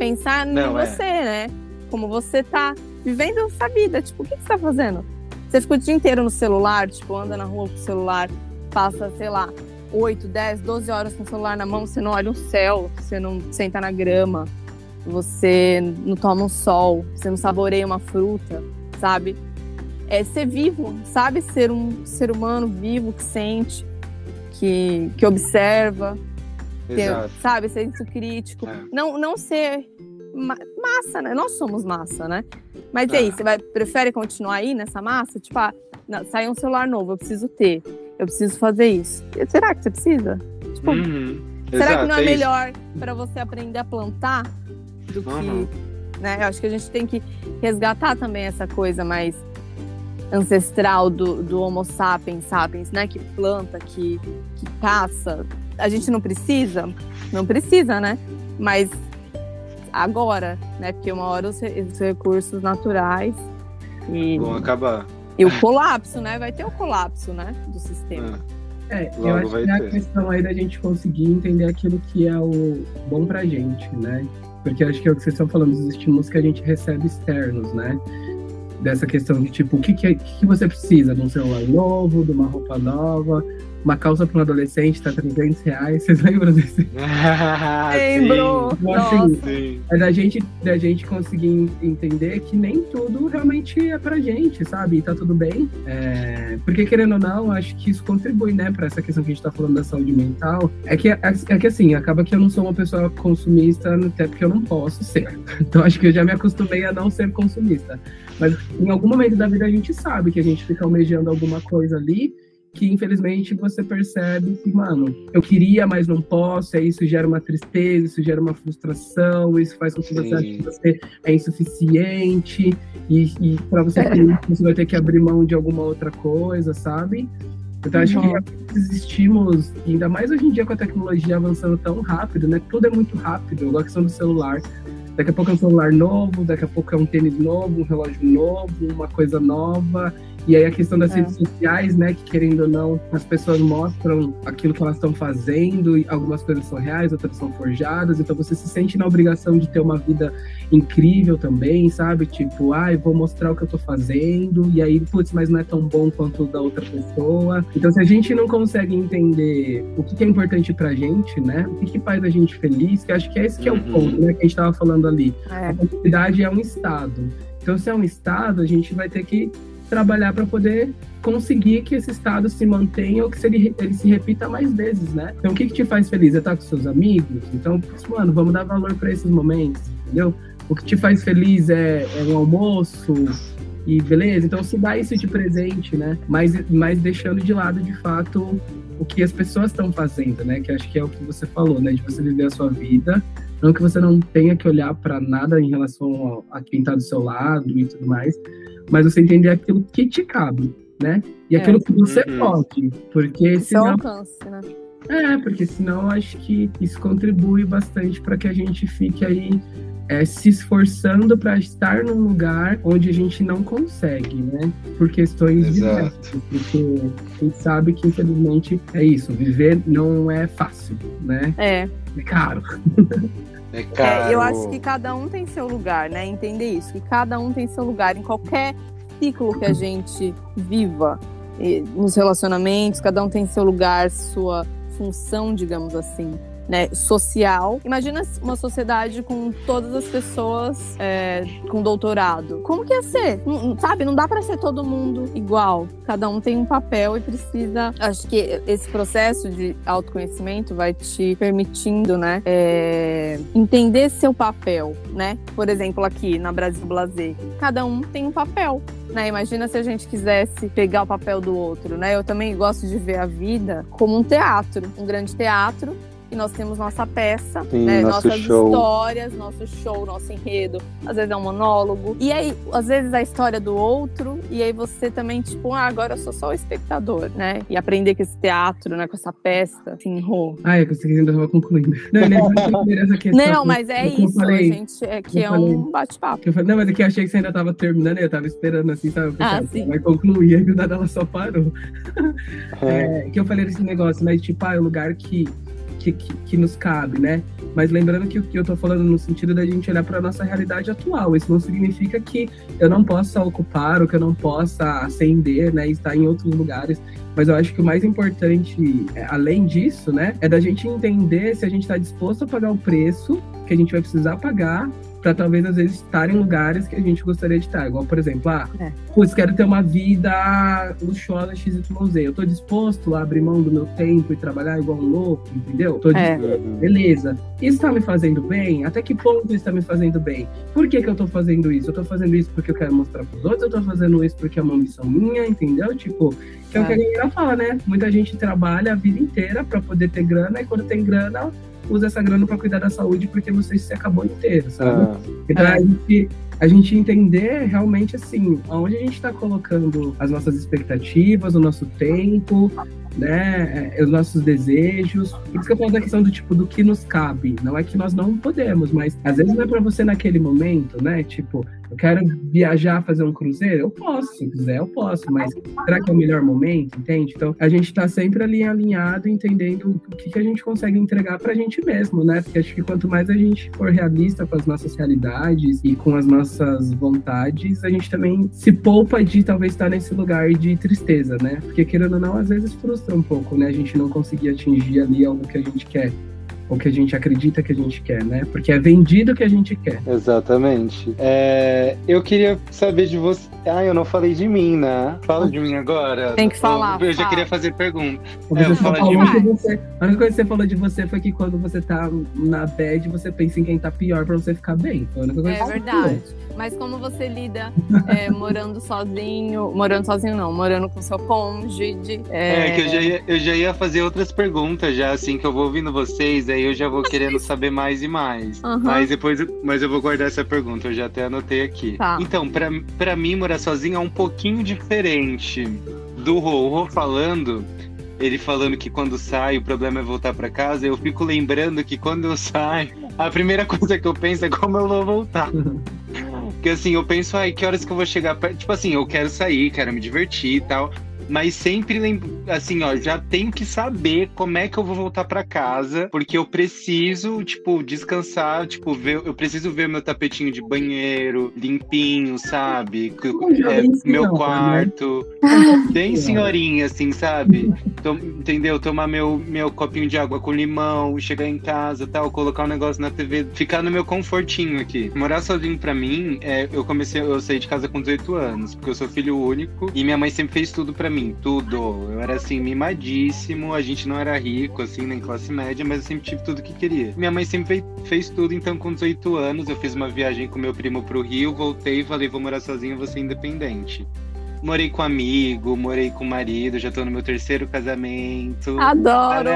pensar Não, em é. você, é. né? Como você tá vivendo essa vida. Tipo, o que, que você tá fazendo? Você fica o dia inteiro no celular, tipo, anda na rua com o celular, passa, sei lá, 8, 10, 12 horas com o celular na mão, você não olha o céu, você não senta na grama, você não toma um sol, você não saboreia uma fruta, sabe? É ser vivo, sabe? Ser um ser humano vivo que sente, que, que observa, ter, sabe, senso crítico. É. Não, não ser ma massa, né? Nós somos massa, né? Mas é. aí, você vai, prefere continuar aí nessa massa? Tipo, ah, não, sai um celular novo, eu preciso ter. Eu preciso fazer isso. Será que você precisa? Tipo, uhum. será Exato, que não é, é melhor para você aprender a plantar do que. Uhum. Né? Eu acho que a gente tem que resgatar também essa coisa mais ancestral do, do Homo sapiens sapiens, né? Que planta, que, que caça, a gente não precisa? Não precisa, né? Mas agora, né? Porque uma hora os, os recursos naturais e vão acabar. E o colapso, né? Vai ter o colapso, né? Do sistema. É, é eu acho que é a questão aí da gente conseguir entender aquilo que é o bom pra gente, né? Porque acho que é o que vocês estão falando, os estímulos que a gente recebe externos, né? Dessa questão de tipo, o que, que, é, que, que você precisa? De um celular novo, de uma roupa nova, uma calça para um adolescente tá 300 reais. Vocês lembram desse? Lembro! Então, assim, é da gente, da gente conseguir entender que nem tudo realmente é pra gente, sabe? E tá tudo bem. É... Porque, querendo ou não, acho que isso contribui, né, pra essa questão que a gente tá falando da saúde mental. É que, é, é que assim, acaba que eu não sou uma pessoa consumista, até porque eu não posso ser. Então, acho que eu já me acostumei a não ser consumista. Mas em algum momento da vida a gente sabe que a gente fica almejando alguma coisa ali que infelizmente você percebe que, mano, eu queria, mas não posso, e isso gera uma tristeza, isso gera uma frustração, isso faz com que você ache que você é insuficiente, e, e para você ter isso, você vai ter que abrir mão de alguma outra coisa, sabe? Então, acho uhum. que esses estímulos, ainda mais hoje em dia com a tecnologia avançando tão rápido, né? Tudo é muito rápido, igual a questão do celular. Daqui a pouco é um celular novo, daqui a pouco é um tênis novo, um relógio novo, uma coisa nova. E aí a questão das é. redes sociais, né, que querendo ou não, as pessoas mostram aquilo que elas estão fazendo, e algumas coisas são reais, outras são forjadas, então você se sente na obrigação de ter uma vida incrível também, sabe? Tipo, ai, ah, vou mostrar o que eu tô fazendo, e aí, putz, mas não é tão bom quanto o da outra pessoa. Então, se a gente não consegue entender o que é importante pra gente, né, o que, que faz a gente feliz, que acho que é esse que é o uhum. ponto, né, que a gente tava falando ali. É. A felicidade é um estado. Então, se é um estado, a gente vai ter que trabalhar para poder conseguir que esse estado se mantenha ou que ele, ele se repita mais vezes, né? Então, o que, que te faz feliz? É estar com seus amigos? Então, mano, vamos dar valor para esses momentos, entendeu? O que te faz feliz é, é um almoço, e beleza, então se dá isso de presente, né? Mas, mas deixando de lado, de fato, o que as pessoas estão fazendo, né? Que acho que é o que você falou, né? De você viver a sua vida. Não que você não tenha que olhar para nada em relação a, quem está do seu lado e tudo mais, mas você entender aquilo que te cabe, né? E aquilo é. que você uhum. pode, porque senão... alcance, né? É, porque senão acho que isso contribui bastante para que a gente fique aí é, se esforçando para estar num lugar onde a gente não consegue, né? Por questões Exato. diversas. Porque a gente sabe que, infelizmente, é isso. Viver não é fácil, né? É. É caro. É caro. É, eu acho que cada um tem seu lugar, né? Entender isso, que cada um tem seu lugar em qualquer ciclo que a gente viva nos relacionamentos, cada um tem seu lugar, sua função, digamos assim. Né, social. Imagina uma sociedade com todas as pessoas é, com doutorado. Como que ia ser? Não, sabe, não dá para ser todo mundo igual. Cada um tem um papel e precisa. Acho que esse processo de autoconhecimento vai te permitindo, né, é, entender seu papel, né? Por exemplo, aqui na Brasil Blazer, cada um tem um papel. Né, imagina se a gente quisesse pegar o papel do outro, né? Eu também gosto de ver a vida como um teatro, um grande teatro e nós temos nossa peça, Sim, né, nosso nossas show. histórias, nosso show, nosso enredo. Às vezes é um monólogo. E aí, às vezes, a história do outro. E aí você também, tipo, ah, agora eu sou só o espectador, né? E aprender com esse teatro, né? Com essa peça, assim, enrô. Ah, é que você ainda estava concluindo. Não, essa questão. Não, mas é eu isso, falei. a gente é que Eu é falei. um bate-papo. Eu não, mas é que eu achei que você ainda estava terminando eu estava esperando assim, sabe? Eu Ah, ah, sim. Vai concluir, aí do nada ela só parou. É. É, que eu falei desse negócio, mas tipo, ah, é o lugar que, que, que, que nos cabe, né? Mas lembrando que o que eu tô falando no sentido da gente olhar para nossa realidade atual. Isso não significa que eu não possa ocupar ou que eu não possa ascender, né? Estar em outros lugares. Mas eu acho que o mais importante, é, além disso, né? É da gente entender se a gente está disposto a pagar o preço que a gente vai precisar pagar para talvez às vezes estar em lugares que a gente gostaria de estar. Igual, por exemplo, ah, É. putz, quero ter uma vida luxuosa XYZ. Eu tô disposto a abrir mão do meu tempo e trabalhar igual um louco, entendeu? Tô É. Beleza. Isso tá me fazendo bem? Até que ponto isso tá me fazendo bem? Por que que eu tô fazendo isso? Eu tô fazendo isso porque eu quero mostrar pros outros? Eu tô fazendo isso porque é uma missão minha, entendeu? Tipo, que é, o que a galera fala, né? Muita gente trabalha a vida inteira pra poder ter grana e quando tem grana, usa essa grana pra cuidar da saúde porque você se acabou inteiro, sabe? Ah, Então É. a, gente, a gente entender realmente assim, aonde a gente está colocando as nossas expectativas, o nosso tempo, né, é, os nossos desejos. Por isso que eu falo da questão do tipo do que nos cabe. Não é que nós não podemos, mas às vezes não é para você naquele momento, né? Tipo, eu quero viajar, fazer um cruzeiro, eu posso, se quiser, eu posso, mas será que é o melhor momento, entende? Então a gente tá sempre ali alinhado, entendendo o que, que a gente consegue entregar pra gente mesmo, né? Porque acho que quanto mais a gente for realista com as nossas realidades e com as nossas vontades, a gente também se poupa de talvez estar nesse lugar de tristeza, né? Porque querendo ou não, às vezes frustra um pouco, né? A gente não conseguir atingir ali algo que a gente quer. Ou que a gente acredita que a gente quer, né? Porque é vendido o que a gente quer. exatamente. É, eu queria saber de você. Ah, eu não falei de mim, né? Fala de mim agora. Tem que falar, Eu, eu já fala. queria fazer pergunta. É, eu de mim. você- A única coisa que você falou de você foi que quando você tá na bad, você pensa em quem tá pior pra você ficar bem. Foi a única coisa É que você verdade. Mas como você lida é, morando sozinho, morando sozinho não, morando com seu cônjuge. É, É, que eu já, ia, eu já ia fazer outras perguntas já, assim, que eu vou ouvindo vocês, aí eu já vou querendo saber mais e mais. Aham. Mas depois, eu- mas eu vou guardar essa pergunta, eu já até anotei aqui. Tá. Então, pra, pra mim, morar sozinho é um pouquinho diferente do Rô. O Rô falando, ele falando que quando sai o problema é voltar pra casa, eu fico lembrando que quando eu saio, a primeira coisa que eu penso é como eu vou voltar. Porque assim, eu penso, ai, que horas que eu vou chegar perto? Tipo assim, eu quero sair, quero me divertir e tal. Mas sempre lembro, assim, ó, já tenho que saber como é que eu vou voltar pra casa, porque eu preciso, tipo, descansar, tipo, ver, eu preciso ver meu tapetinho de banheiro limpinho, sabe? É, meu né? quarto, bem senhorinha, assim, sabe? Tom- entendeu? Tomar meu, meu copinho de água com limão, chegar em casa, tal, colocar um negócio na TV, ficar no meu confortinho aqui. Morar sozinho pra mim, é, eu comecei, eu saí de casa com 18 anos, porque eu sou filho único e minha mãe sempre fez tudo pra mim, tudo. Eu era assim mimadíssimo, a gente não era rico assim, nem classe média, mas eu sempre tive tudo que queria. Minha mãe sempre fez, tudo, então com 18 anos eu fiz uma viagem com meu primo pro Rio, voltei e falei, vou morar sozinho, vou ser independente. Morei com amigo, morei com marido, já tô no meu terceiro casamento. Adoro!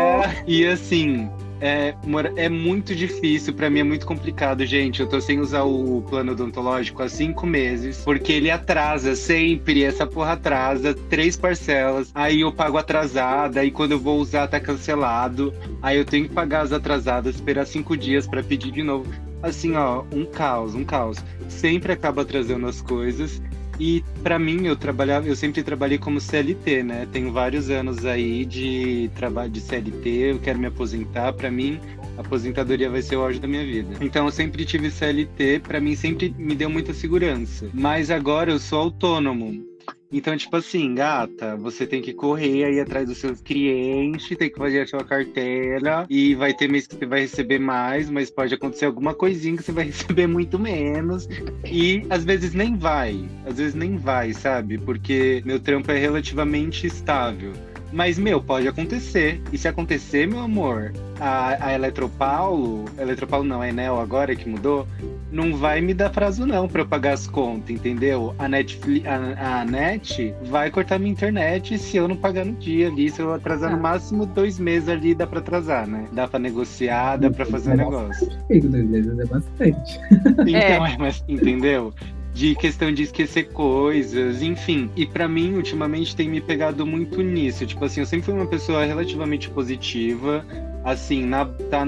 E assim, é, é muito difícil, pra mim é muito complicado, gente. Eu tô sem usar o plano odontológico há cinco meses, porque ele atrasa sempre, essa porra atrasa, três parcelas, aí eu pago atrasada, aí quando eu vou usar tá cancelado, aí eu tenho que pagar as atrasadas, esperar cinco dias pra pedir de novo. assim, ó, um caos, um caos. Sempre acaba atrasando as coisas. E para mim, eu trabalhava, eu sempre trabalhei como CLT, né? Tenho vários anos aí de trabalho de CLT, eu quero me aposentar. Para mim, a aposentadoria vai ser o auge da minha vida. Então eu sempre tive CLT, para mim sempre me deu muita segurança. Mas agora eu sou autônomo. Então, tipo assim, gata, você tem que correr aí atrás dos seus clientes, tem que fazer a sua carteira e vai ter mês que você vai receber mais, mas pode acontecer alguma coisinha que você vai receber muito menos. E às vezes nem vai, às vezes nem vai, sabe? Porque meu trampo é relativamente estável. Mas, meu, pode acontecer. E se acontecer, meu amor, a, a Eletropaulo, Eletropaulo não, é Enel agora que mudou, não vai me dar prazo não para eu pagar as contas, entendeu? A Netflix, a, a, Net vai cortar minha internet se eu não pagar no dia ali, se eu atrasar ah. no máximo dois meses ali, dá para atrasar, né? Dá para negociar, dá para fazer um negócio. Dois meses é bastante. Então, é. mas entendeu? De questão de esquecer coisas, enfim. E para mim, ultimamente, tem me pegado muito nisso. Tipo assim, eu sempre fui uma pessoa relativamente positiva. Assim, na, tá,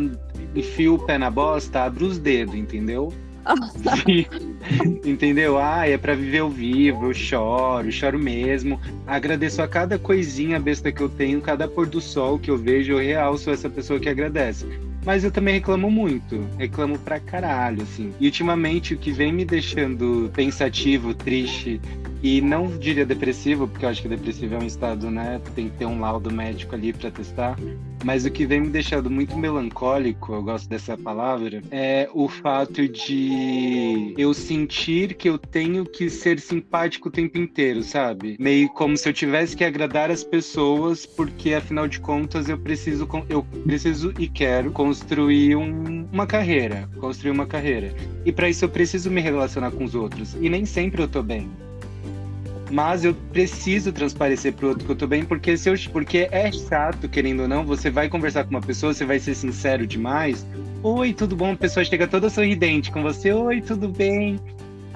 enfio o pé na bosta, abro os dedos, entendeu? entendeu? Ah, é para viver o vivo, eu choro, choro mesmo. Agradeço a cada coisinha besta que eu tenho, cada pôr do sol que eu vejo, eu real sou essa pessoa que agradece. Mas eu também reclamo muito. Reclamo pra caralho, assim. E ultimamente o que vem me deixando pensativo, triste e não diria depressivo, porque eu acho que depressivo é um estado, né? Tem que ter um laudo médico ali para testar. Mas o que vem me deixando muito melancólico, eu gosto dessa palavra, é o fato de eu sentir que eu tenho que ser simpático o tempo inteiro, sabe? Meio como se eu tivesse que agradar as pessoas, porque afinal de contas eu preciso, eu preciso e quero construir um, uma carreira, construir uma carreira. E para isso eu preciso me relacionar com os outros. E nem sempre eu tô bem mas eu preciso transparecer pro outro que eu tô bem, porque se eu, porque é chato, querendo ou não, você vai conversar com uma pessoa, você vai ser sincero demais. Oi, tudo bom? A pessoa chega toda sorridente com você. Oi, tudo bem?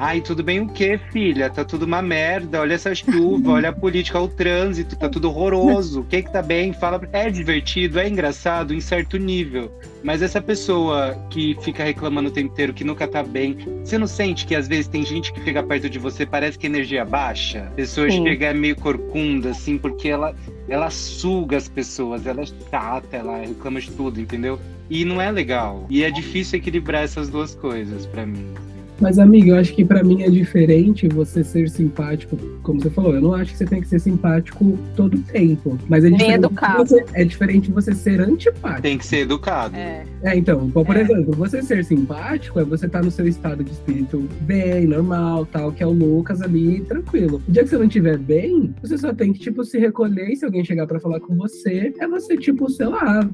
Ai, tudo bem o quê, filha? Tá tudo uma merda. Olha essa chuva, olha a política, olha o trânsito, tá tudo horroroso. O que que tá bem? Fala. É divertido, é engraçado em certo nível. Mas essa pessoa que fica reclamando o tempo inteiro, que nunca tá bem, você não sente que às vezes tem gente que fica perto de você, parece que a energia baixa? A pessoa Sim. chega meio corcunda, assim, porque ela, ela suga as pessoas, ela é chata, ela reclama de tudo, entendeu? E não é legal. E é difícil equilibrar essas duas coisas para mim. Mas, amiga, eu acho que para mim é diferente você ser simpático, como você falou. Eu não acho que você tem que ser simpático todo o tempo. Mas é diferente, educado. Você, é diferente você ser antipático. Tem que ser educado. É, é então, por é. exemplo, você ser simpático é você estar tá no seu estado de espírito bem, normal, tal, que é o Lucas ali, tranquilo. O dia que você não estiver bem, você só tem que, tipo, se recolher e se alguém chegar para falar com você, é você, tipo, sei lá,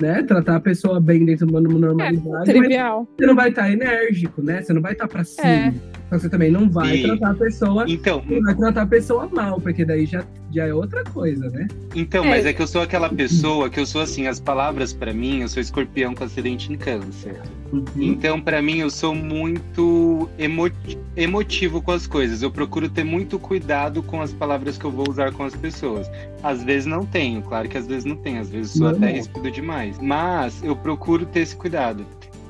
né? Tratar a pessoa bem dentro de uma normalidade. É, trivial. Você não vai estar tá enérgico, né? Você não vai estar tá pra cima. É. Então você também não vai Sim. tratar a pessoa. Então. Não vai tratar a pessoa mal, porque daí já, já é outra coisa, né? Então, é. mas é que eu sou aquela pessoa que eu sou assim, as palavras para mim, eu sou escorpião com acidente em câncer. Uhum. Então, para mim, eu sou muito emo emotivo com as coisas. Eu procuro ter muito cuidado com as palavras que eu vou usar com as pessoas. Às vezes não tenho, claro que às vezes não tenho, às vezes sou não. até ríspido demais. Mas eu procuro ter esse cuidado.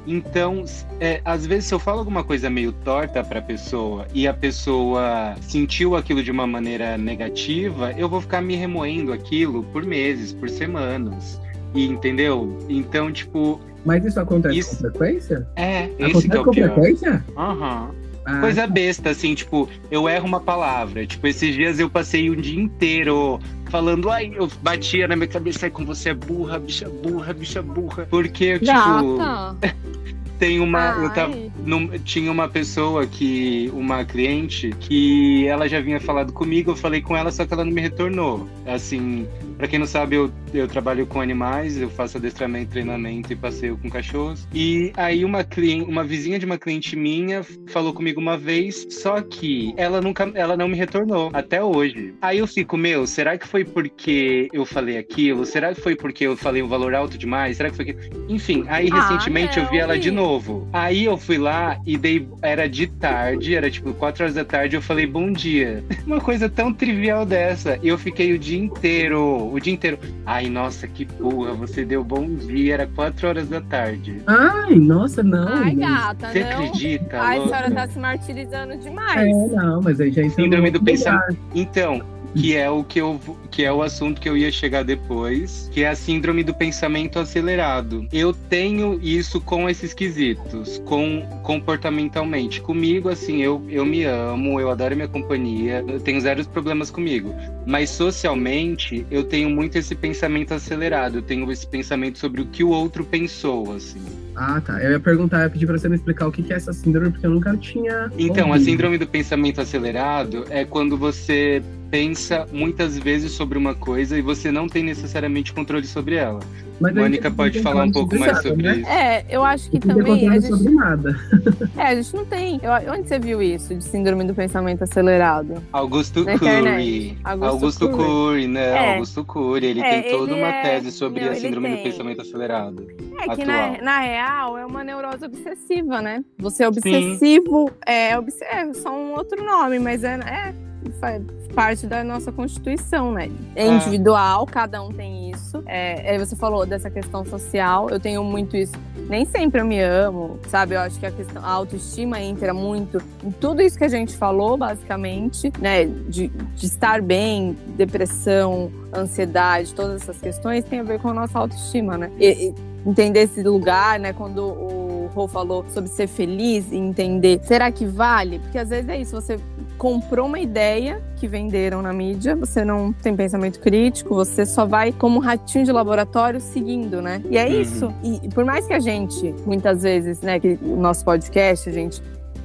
Então, é, às vezes, se eu falo alguma coisa meio torta para a pessoa e a pessoa sentiu aquilo de uma maneira negativa, eu vou ficar me remoendo aquilo por meses, por semanas. E, entendeu? Então, tipo. Mas isso acontece isso... com frequência? É, acontece esse que é o com pior. frequência? Aham. Uhum. Ah. Coisa besta, assim, tipo, eu erro uma palavra. Tipo, esses dias eu passei um dia inteiro falando, ai, eu batia na minha cabeça, ai, como você é burra, bicha burra, bicha burra. Porque, tipo. tem uma. Eu tava, num, tinha uma pessoa que. Uma cliente que ela já vinha falado comigo, eu falei com ela, só que ela não me retornou. Assim, para quem não sabe, eu, eu trabalho com animais, eu faço adestramento, treinamento e passeio com cachorros. E aí uma cliente, uma vizinha de uma cliente minha falou comigo uma vez, só que ela nunca, ela não me retornou até hoje. Aí eu fico, meu, será que foi porque eu falei aquilo? Será que foi porque eu falei um valor alto demais? Será que foi que... Enfim, aí ah, recentemente eu vi ela de novo. Aí eu fui lá e dei, era de tarde, era tipo 4 horas da tarde, eu falei bom dia. Uma coisa tão trivial dessa. E eu fiquei o dia inteiro? O dia inteiro. Ai, nossa, que porra, você deu bom dia, era quatro horas da tarde. Ai, nossa, não. Ai, gata, Você não. acredita? Ai, a senhora tá se martirizando demais. É, não, mas aí já entrou Síndrome do lugar. Então, que é o que eu que é o assunto que eu ia chegar depois, que é a síndrome do pensamento acelerado. Eu tenho isso com esses quesitos, com comportamentalmente. Comigo, assim, eu, eu me amo, eu adoro minha companhia, eu tenho zero problemas comigo. Mas socialmente, eu tenho muito esse pensamento acelerado, eu tenho esse pensamento sobre o que o outro pensou, assim. Ah, tá. Eu ia perguntar, eu ia pedir pra você me explicar o que é essa síndrome, porque eu nunca tinha. Então, a ouvido. síndrome do pensamento acelerado é quando você pensa muitas vezes sobre uma coisa e você não tem necessariamente controle sobre ela. Mas Mônica pode falar um pouco mais sobre né? isso. É, eu acho que Não também a gente, sobre nada. é, a gente não tem. Eu- onde você viu isso de síndrome do pensamento acelerado? Augusto Na Cury. Augusto Augusto, Cury. Cury, né? É. Augusto Cury. Ele É, tem toda ele uma é- tese sobre não, a síndrome do pensamento acelerado. É que na, na real é uma neurose obsessiva, né? Você é obsessivo, é, obs- é só um outro nome, mas é, é faz parte da nossa constituição, né? É Ah. individual, cada um tem isso. É, aí você falou dessa questão social, eu tenho muito isso. Nem sempre eu me amo, sabe? Eu acho que a questão, a autoestima entra muito em tudo isso que a gente falou, basicamente, né? De, de estar bem, depressão, ansiedade, todas essas questões tem a ver com a nossa autoestima, né? E- e entender esse lugar, né? Quando o Rô falou sobre ser feliz e entender, será que vale? Porque às vezes é isso, você comprou uma ideia que venderam na mídia, você não tem pensamento crítico, você só vai como um ratinho de laboratório seguindo, né? E é Uhum. isso. E, e por mais que a gente, muitas vezes, né, que o nosso podcast, a gente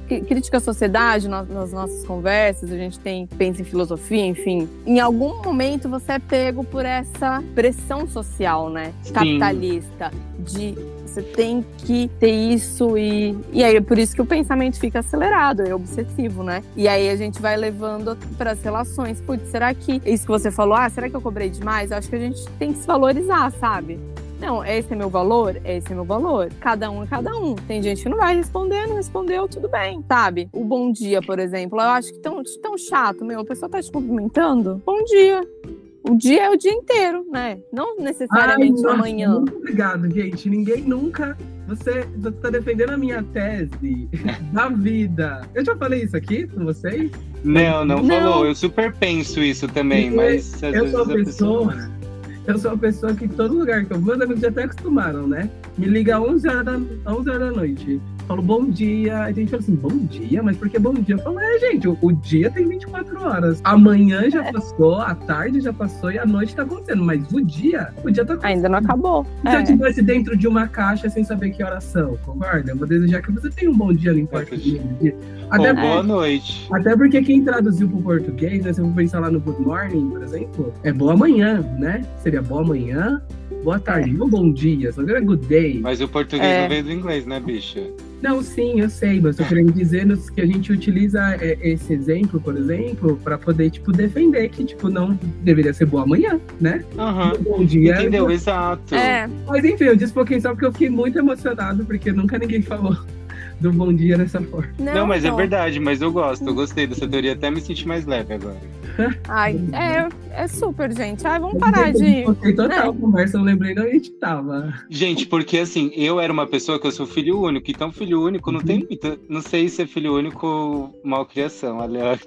cri- critica a sociedade no- nas nossas conversas, a gente tem pensa em filosofia, enfim. Em algum momento você é pego por essa pressão social, né? Sim. Capitalista de você tem que ter isso e e aí é por isso que o pensamento fica acelerado, é obsessivo, né? E aí a gente vai levando para as relações. Putz, será que isso que você falou, ah, será que eu cobrei demais? Eu acho que a gente tem que se valorizar, sabe? Não, esse é meu valor, esse é meu valor. Cada um é cada um. Tem gente que não vai responder, não respondeu, tudo bem, sabe? O bom dia, por exemplo, eu acho que tão, tão chato, meu. A pessoa tá te cumprimentando. Bom dia. O dia é o dia inteiro, né? Não necessariamente nossa, amanhã. Muito obrigado, gente. Ninguém nunca. Você tá defendendo a minha tese da vida. Eu já falei isso aqui com vocês? Não, não, Não. falou. Eu super penso isso também, Porque mas às eu vezes sou a a pessoa- Eu sou uma pessoa que todo lugar que eu vou, meus amigos já até acostumaram, né? Me liga às 11 horas da, 11 horas da noite. Falo bom dia. A gente fala assim, bom dia? Mas por que bom dia? Eu falo, é, gente, o, o dia tem 24 horas. Amanhã já passou, a tarde já passou e a noite tá acontecendo. Mas o dia, o dia tá acontecendo. Ainda não acabou. Se eu É. estivesse dentro de uma caixa sem saber que horas são, concorda? Eu vou desejar que você tenha um bom dia, não importa o dia. Até, porque- boa noite. até porque quem traduziu pro português, né, se eu for pensar lá no Good Morning, por exemplo, é boa manhã, né? Seria boa manhã, boa tarde, não bom dia, só seria good day. Mas o português É. não veio do inglês, né, bicha? Não, sim, eu sei, mas eu tô querendo dizer nos- que a gente utiliza é, esse exemplo, por exemplo, pra poder, tipo, defender que, tipo, não deveria ser boa manhã, né? Aham. Bom dia. Entendeu? Exato. É, Mas enfim, eu disse pouquinho só porque eu fiquei muito emocionado, porque nunca ninguém falou do bom dia dessa forma. não, Não, mas é então. verdade, mas eu gosto, eu gostei dessa teoria, até me senti mais leve agora. Ai, é, é super, gente. Ai, vamos parar de. Foquei total É. a conversa, eu lembrei de onde a gente tava. Gente, porque assim, eu era uma pessoa que eu sou filho único, então filho único não tem muita. Não sei se é filho único ou malcriação, aliás.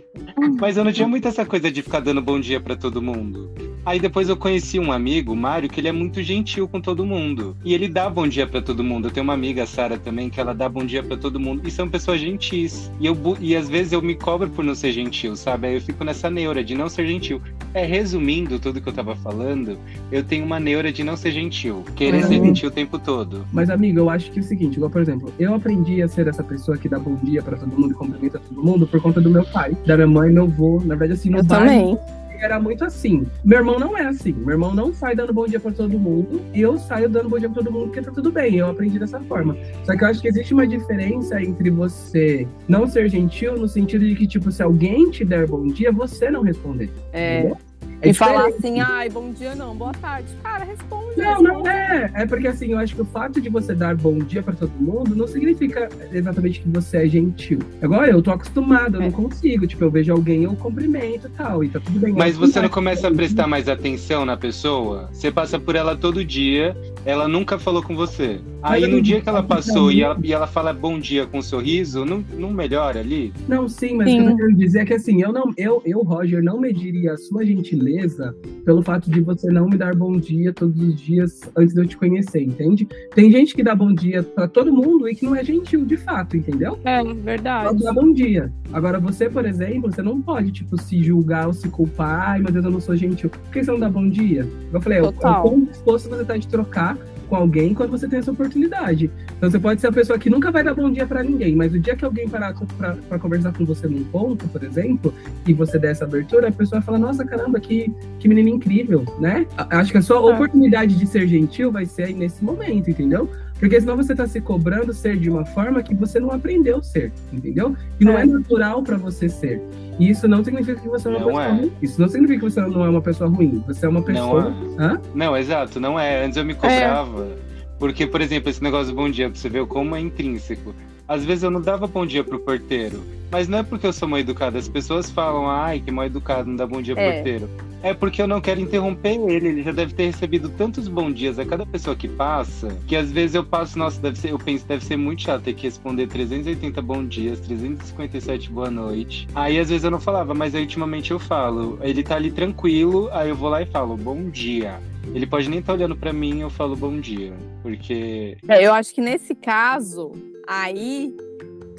Mas eu não tinha muito essa coisa de ficar dando bom dia pra todo mundo. Aí depois eu conheci um amigo, o Mário, que ele é muito gentil com todo mundo. E ele dá bom dia pra todo mundo. Eu tenho uma amiga, a Sara, também, que ela dá bom dia pra todo mundo. E são pessoas gentis. E, eu, e às vezes eu me cobro por não ser gentil, sabe? Aí eu fico nessa neura de não ser gentil. É, resumindo tudo que eu tava falando, eu tenho uma neura de não ser gentil. Querer ser Uhum. gentil o tempo todo. Mas, amigo, eu acho que é o seguinte, igual, por exemplo, eu aprendi a ser essa pessoa que dá bom dia pra todo mundo e cumprimenta todo mundo por conta do meu pai, da minha mãe, meu avô. Na verdade, assim, no Eu bairro, também. Era muito assim. Meu irmão não é assim. Meu irmão não sai dando bom dia pra todo mundo. E eu saio dando bom dia pra todo mundo porque tá tudo bem. Eu aprendi dessa forma. Só que eu acho que existe uma diferença entre você não ser gentil no sentido de que, tipo, se alguém te der bom dia, você não responder. É, entendeu? É e falar assim, ai, bom dia não, boa tarde. Cara, responde. Não, responde. não é. É porque assim, eu acho que o fato de você dar bom dia pra todo mundo não significa exatamente que você é gentil. Agora eu tô acostumado, eu É. não consigo. Tipo, eu vejo alguém, eu cumprimento e tal, e tá tudo bem. Mas Eu você não acho começa a que- prestar mais atenção na pessoa? Você passa por ela todo dia, ela nunca falou com você. Aí no não- dia que ela passou não- e ela, e ela fala bom dia com um sorriso, não, não melhora ali? Não, sim, mas Sim. o que eu tô querendo dizer é que assim, eu não, eu, eu, Roger, não mediria a sua gentileza pelo fato de você não me dar bom dia todos os dias antes de eu te conhecer, entende? Tem gente que dá bom dia pra todo mundo e que não é gentil de fato, entendeu? É, verdade. dá bom dia. Agora, você, por exemplo, você não pode, tipo, se julgar ou se culpar. Ai, meu Deus, eu não sou gentil. Por que você não dá bom dia? Eu falei, eu, eu Total. quão disposto você tá de trocar com alguém quando você tem essa oportunidade. Então, você pode ser a pessoa que nunca vai dar bom dia pra ninguém, mas o dia que alguém parar pra conversar com você num ponto, por exemplo, e você der essa abertura, a pessoa fala, nossa, caramba, que, que menina incrível, né? Acho que a sua É. oportunidade de ser gentil vai ser aí nesse momento, entendeu? Porque senão você tá se cobrando ser de uma forma que você não aprendeu a ser, entendeu? E não é, É. natural pra você ser. E isso não significa que você é uma Não pessoa é. ruim. Isso não significa que você não é uma pessoa ruim. Você é uma pessoa. Não Hã? Não, exato, não é. Antes eu me cobrava. Porque, por exemplo, esse negócio do bom dia, pra você ver como é intrínseco. Às vezes eu não dava bom dia pro porteiro. Mas não é porque eu sou mal educado. As pessoas falam, ai, que mal educado, não dá bom dia pro É. porteiro. É porque eu não quero interromper ele. Ele já deve ter recebido tantos bons dias a cada pessoa que passa, que às vezes eu passo, nossa, deve ser, eu penso, deve ser muito chato ter que responder 380 bom dias, 357 boa noite. Aí às vezes eu não falava, mas aí ultimamente eu falo. Ele tá ali tranquilo, aí eu vou lá e falo, bom dia. Ele pode nem estar olhando pra mim, eu falo bom dia. Porque. É, eu acho que nesse caso, aí.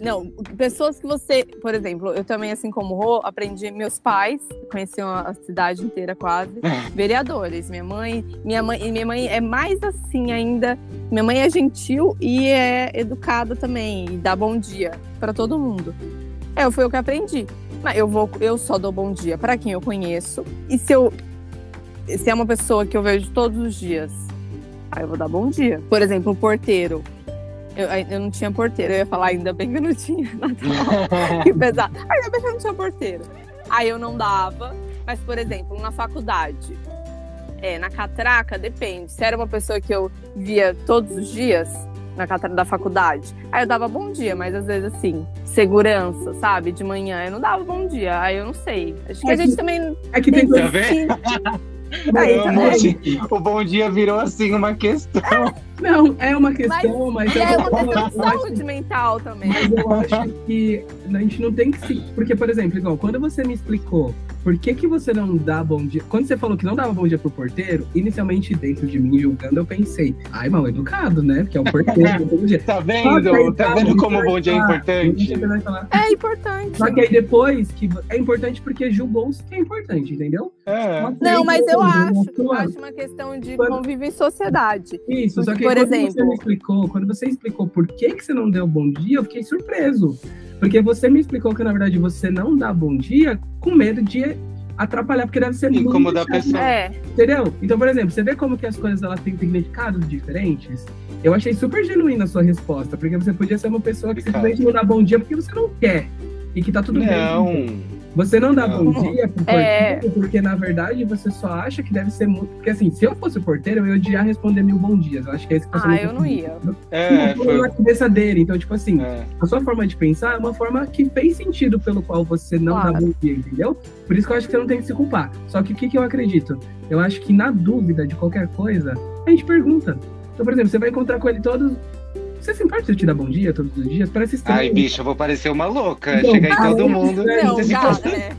Não, pessoas que você. Por exemplo, eu também, assim como o Rô, aprendi. Meus pais conheciam a cidade inteira quase. Vereadores. Minha mãe. Minha mãe. E minha mãe é mais assim ainda. Minha mãe é gentil e é educada também. E dá bom dia pra todo mundo. É, foi o que aprendi. Mas eu vou, eu só dou bom dia pra quem eu conheço. E se eu. Se é uma pessoa que eu vejo todos os dias, aí eu vou dar bom dia. Por exemplo, o porteiro. Eu, eu não tinha porteiro, eu ia falar, ainda bem que eu não tinha. que pesado. Ainda bem que eu não tinha porteiro. Aí eu não dava. Mas, por exemplo, na faculdade, é, na catraca, depende. Se era uma pessoa que eu via todos os dias na catraca da faculdade, aí eu dava bom dia, mas às vezes assim, segurança, sabe? De manhã, eu não dava bom dia. Aí eu não sei. Acho que a É gente que- também É que tem. Tá que Aí, tá o bom dia virou assim uma questão. Não, é uma questão, mas, é eu- uma questão de acho- saúde mental também. Mas eu acho que a gente não tem que se. Porque, por exemplo, igual, quando você me explicou por que, que você não dá bom dia. Quando você falou que não dava bom dia pro porteiro, inicialmente dentro de mim julgando, eu pensei, ai, mal educado, né? Porque é o porteiro que todo dia. Tá vendo? aí, Tá tá, vendo como o bom dia é importante? É importante. Só que aí depois que. É importante porque julgou-se que é importante, entendeu? É. Não, mas eu acho, eu acho uma questão de Quando- convívio em sociedade. Isso, só que Por quando você exemplo- me explicou, quando você explicou por que, que você não deu bom dia, eu fiquei surpreso. Porque você me explicou que, na verdade, você não dá bom dia com medo de atrapalhar, porque deve ser muito Incomodar a pessoa. É, Entendeu? Então, por exemplo, você vê como que as coisas elas têm significados diferentes? Eu achei super genuína a sua resposta, porque você podia ser uma pessoa que simplesmente não dá bom dia porque você não quer. E que tá tudo bem. Você não dá Não. bom dia pro É. porteiro porque, na verdade, você só acha que deve ser muito. Porque, assim, se eu fosse porteiro, eu ia odiar responder mil bom dias. Eu acho que é isso que você Ah, eu não ia. É, Não, foi. na cabeça dele. Então, tipo assim, É. a sua forma de pensar é uma forma que fez sentido pelo qual você não dá Claro. bom dia, entendeu? Por isso que eu acho que você não tem que se culpar. Só que o que, que eu acredito? Eu acho que na dúvida de qualquer coisa, a gente pergunta. Então, por exemplo, você vai encontrar com ele todos. Você se importa se eu te dar bom dia todos os dias? Parece estranho. Ai, bicho, eu vou parecer uma louca. Então, Chegar em todo mundo. não, Você se Não, importa? gata, né?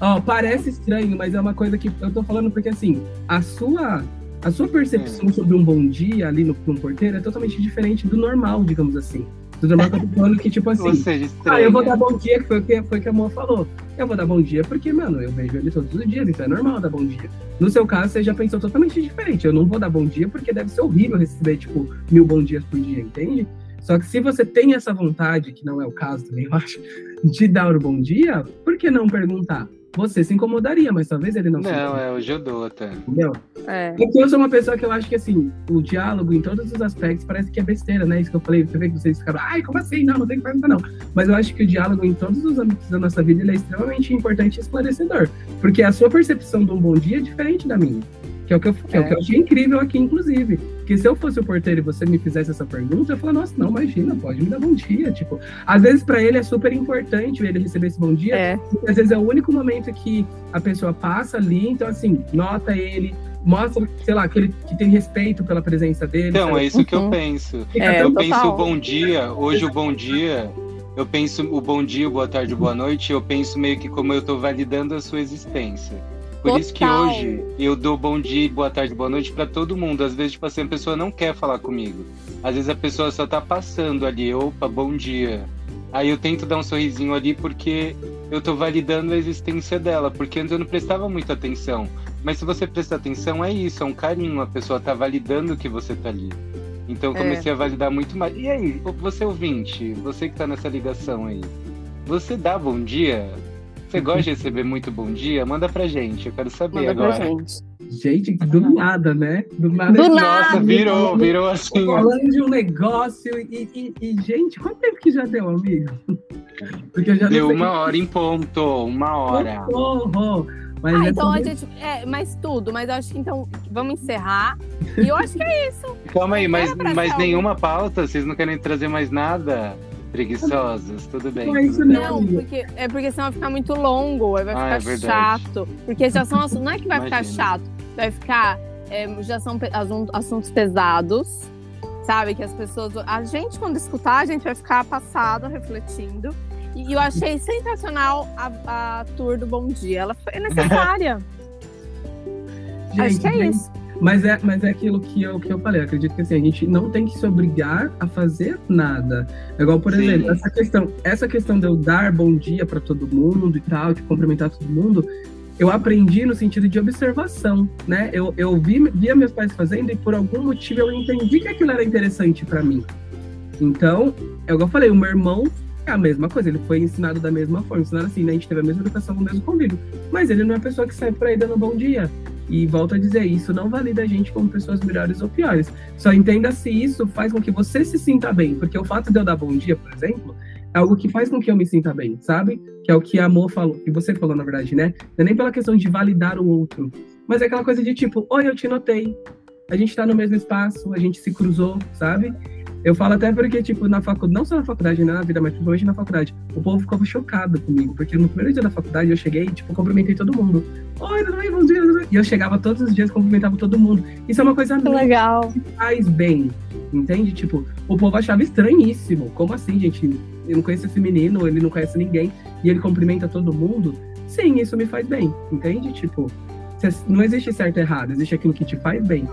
Ó, parece estranho, mas é uma coisa que eu tô falando porque assim, a sua a sua percepção Hum. sobre um bom dia ali no, no porteiro é totalmente diferente do normal, digamos assim. Do normal que tipo assim, Ou seja, estranho. ah, eu vou dar bom dia, que foi o que, foi que a Moa falou. Eu vou dar bom dia porque, mano, eu vejo ele todos os dias, então é normal dar bom dia. No seu caso, você já pensou totalmente diferente. Eu não vou dar bom dia porque deve ser horrível receber, tipo, mil bom dias por dia, entende? Só que se você tem essa vontade, que não é o caso também, eu acho, de dar o bom dia, por que não perguntar? Você se incomodaria, mas talvez ele não se Não, é, hoje eu dou até. Entendeu? É. Porque eu sou uma pessoa que eu acho que, assim, o diálogo em todos os aspectos parece que é besteira, né? Isso que eu falei, você vê que vocês ficaram, ai, como assim? Não, não tem que perguntar, não. Mas eu acho que o diálogo em todos os âmbitos da nossa vida ele é extremamente importante e esclarecedor. Porque a sua percepção de um bom dia é diferente da minha. Que é o que eu, que é. o que eu achei incrível aqui, inclusive. Porque se eu fosse o porteiro e você me fizesse essa pergunta, eu falaria, nossa, não, imagina, pode me dar bom dia. Tipo, às vezes para ele é super importante ele receber esse bom dia, É. porque às vezes é o único momento que a pessoa passa ali, então assim, nota ele, mostra, sei lá, que ele que tem respeito pela presença dele. Então, sabe? é isso que eu Uhum. penso. Fica É, eu tão- penso total. o bom dia, hoje o bom dia, eu penso o bom dia, o boa tarde, o boa noite, eu penso meio que como eu tô validando a sua existência. Por isso que hoje eu dou bom dia, boa tarde, boa noite pra todo mundo. Às vezes, tipo assim, a pessoa não quer falar comigo. Às vezes a pessoa só tá passando ali, opa, bom dia. Aí eu tento dar um sorrisinho ali porque eu tô validando a existência dela, porque antes eu não prestava muita atenção. Mas se você prestar atenção, é isso, é um carinho, a pessoa tá validando que você tá ali. Então eu É. comecei a validar muito mais. E aí, você ouvinte, você que tá nessa ligação aí, você dá bom dia? Você gosta de receber muito bom dia? Manda pra gente, eu quero saber Manda pra agora. gente. Gente, do nada, né? Do nada. Do nada. Nossa, virou, virou assim. Falando de um negócio e, e- e, gente, quanto tempo que já deu, amigo? Porque eu já Deu uma hora em ponto, uma hora. Socorro! Mas Ah, é então a tudo- gente. É, mas tudo, mas eu acho que então vamos encerrar. E eu acho que é isso. Calma aí, mas, pra mas nenhuma pauta? Vocês não querem trazer mais nada? Preguiçosos, tudo bem. Não é tudo bem. Não, porque é porque senão vai ficar muito longo, vai Ah, ficar é verdade. chato. Porque já são assuntos. Não é que vai ficar Imagina. chato, vai ficar. é, já são assuntos pesados, sabe? Que as pessoas. A gente, quando escutar, a gente vai ficar passado, refletindo. E eu achei sensacional a, a tour do Bom Dia. Ela foi necessária. Acho que é gente, isso. Mas é, mas é aquilo que eu, que eu falei. Eu acredito que assim, a gente não tem que se obrigar a fazer nada. É igual, por Sim. exemplo, essa questão, essa questão de eu dar bom dia para todo mundo e tal, de cumprimentar todo mundo, eu aprendi no sentido de observação, né? Eu, eu vi, via meus pais fazendo e por algum motivo eu entendi que aquilo era interessante para mim. Então, é igual eu falei, o meu irmão é a mesma coisa, ele foi ensinado da mesma forma, ensinado assim, né? A gente teve a mesma educação, o mesmo convívio. Mas ele não é a pessoa que sai por aí dando bom dia. E volto a dizer, isso não valida a gente como pessoas melhores ou piores. Só entenda se isso faz com que você se sinta bem. Porque o fato de eu dar bom dia, por exemplo, é algo que faz com que eu me sinta bem, sabe? Que é o que a Amor falou, que você falou, na verdade, né? Não é nem pela questão de validar o outro, mas é aquela coisa de tipo, oi, eu te notei. A gente tá no mesmo espaço, a gente se cruzou, sabe? Eu falo até porque, tipo, na faculdade, não só na faculdade, né, na vida, mas principalmente na faculdade, o povo ficava chocado comigo, porque no primeiro dia da faculdade eu cheguei, tipo, cumprimentei todo mundo. Oi, tudo bem, bom dia, tudo bem? E eu chegava todos os dias, cumprimentava todo mundo. Isso é uma coisa legal. que faz bem, entende? Tipo, o povo achava estranhíssimo. Como assim, gente? Eu não conheço esse menino, ele não conhece ninguém, e ele cumprimenta todo mundo. Sim, isso me faz bem, entende? Tipo, não existe certo e errado, existe aquilo que te faz bem.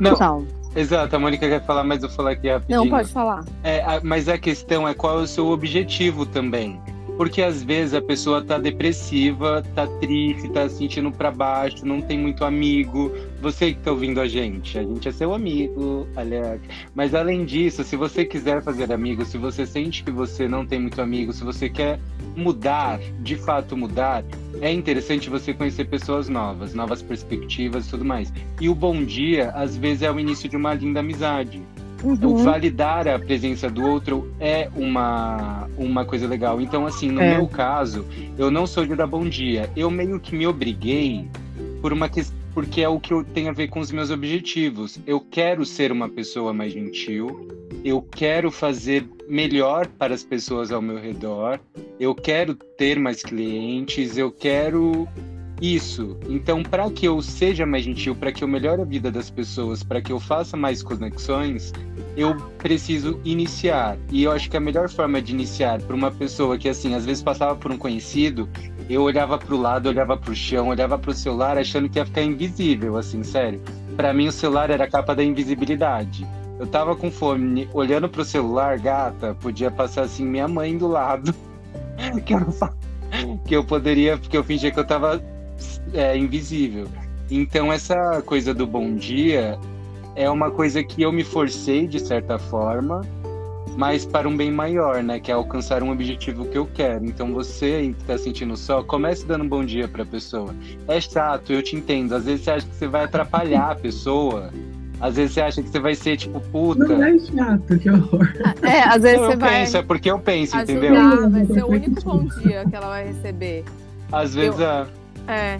Não, Total. Exato, a Mônica quer falar, mas eu vou falar aqui rapidinho. Não, pode falar. É, a- mas a questão é qual é o seu objetivo também. Porque às vezes a pessoa tá depressiva, tá triste, tá se sentindo pra baixo, não tem muito amigo. Você que tá ouvindo a gente, a gente é seu amigo, aliás. Mas além disso, se você quiser fazer amigos, se você sente que você não tem muito amigo, se você quer mudar, de fato mudar, é interessante você conhecer pessoas novas, novas perspectivas e tudo mais. E o bom dia, às vezes, é o início de uma linda amizade. O Uhum. validar a presença do outro é uma, uma coisa legal. Então, assim, no É. meu caso, eu não sou de dar bom dia. Eu meio que me obriguei por uma questão. Porque é o que eu tenho a ver com os meus objetivos. Eu quero ser uma pessoa mais gentil, eu quero fazer melhor para as pessoas ao meu redor, eu quero ter mais clientes, eu quero isso. Então, para que eu seja mais gentil, para que eu melhore a vida das pessoas, para que eu faça mais conexões, eu preciso iniciar. E eu acho que a melhor forma de iniciar para uma pessoa que, assim, às vezes passava por um conhecido, eu olhava para o lado, olhava para o chão, olhava para o celular, achando que ia ficar invisível, assim, sério. Para mim, o celular era a capa da invisibilidade. Eu tava com fome, olhando pro celular, gata, podia passar assim minha mãe do lado. que, eu, que eu poderia, porque eu fingia que eu tava é, invisível. Então essa coisa do bom dia é uma coisa que eu me forcei de certa forma, mas para um bem maior, né? Que é alcançar um objetivo que eu quero. Então você aí que tá sentindo só, comece dando um bom dia pra pessoa. É chato, eu te entendo. Às vezes você acha que você vai atrapalhar a pessoa. Às vezes você acha que você vai ser tipo puta. Não é chato, que horror. É, às vezes Não, você eu vai penso, é porque eu penso, entendeu? ajudar, vai ser o único bom dia que ela vai receber. Às vezes Eu- é. É,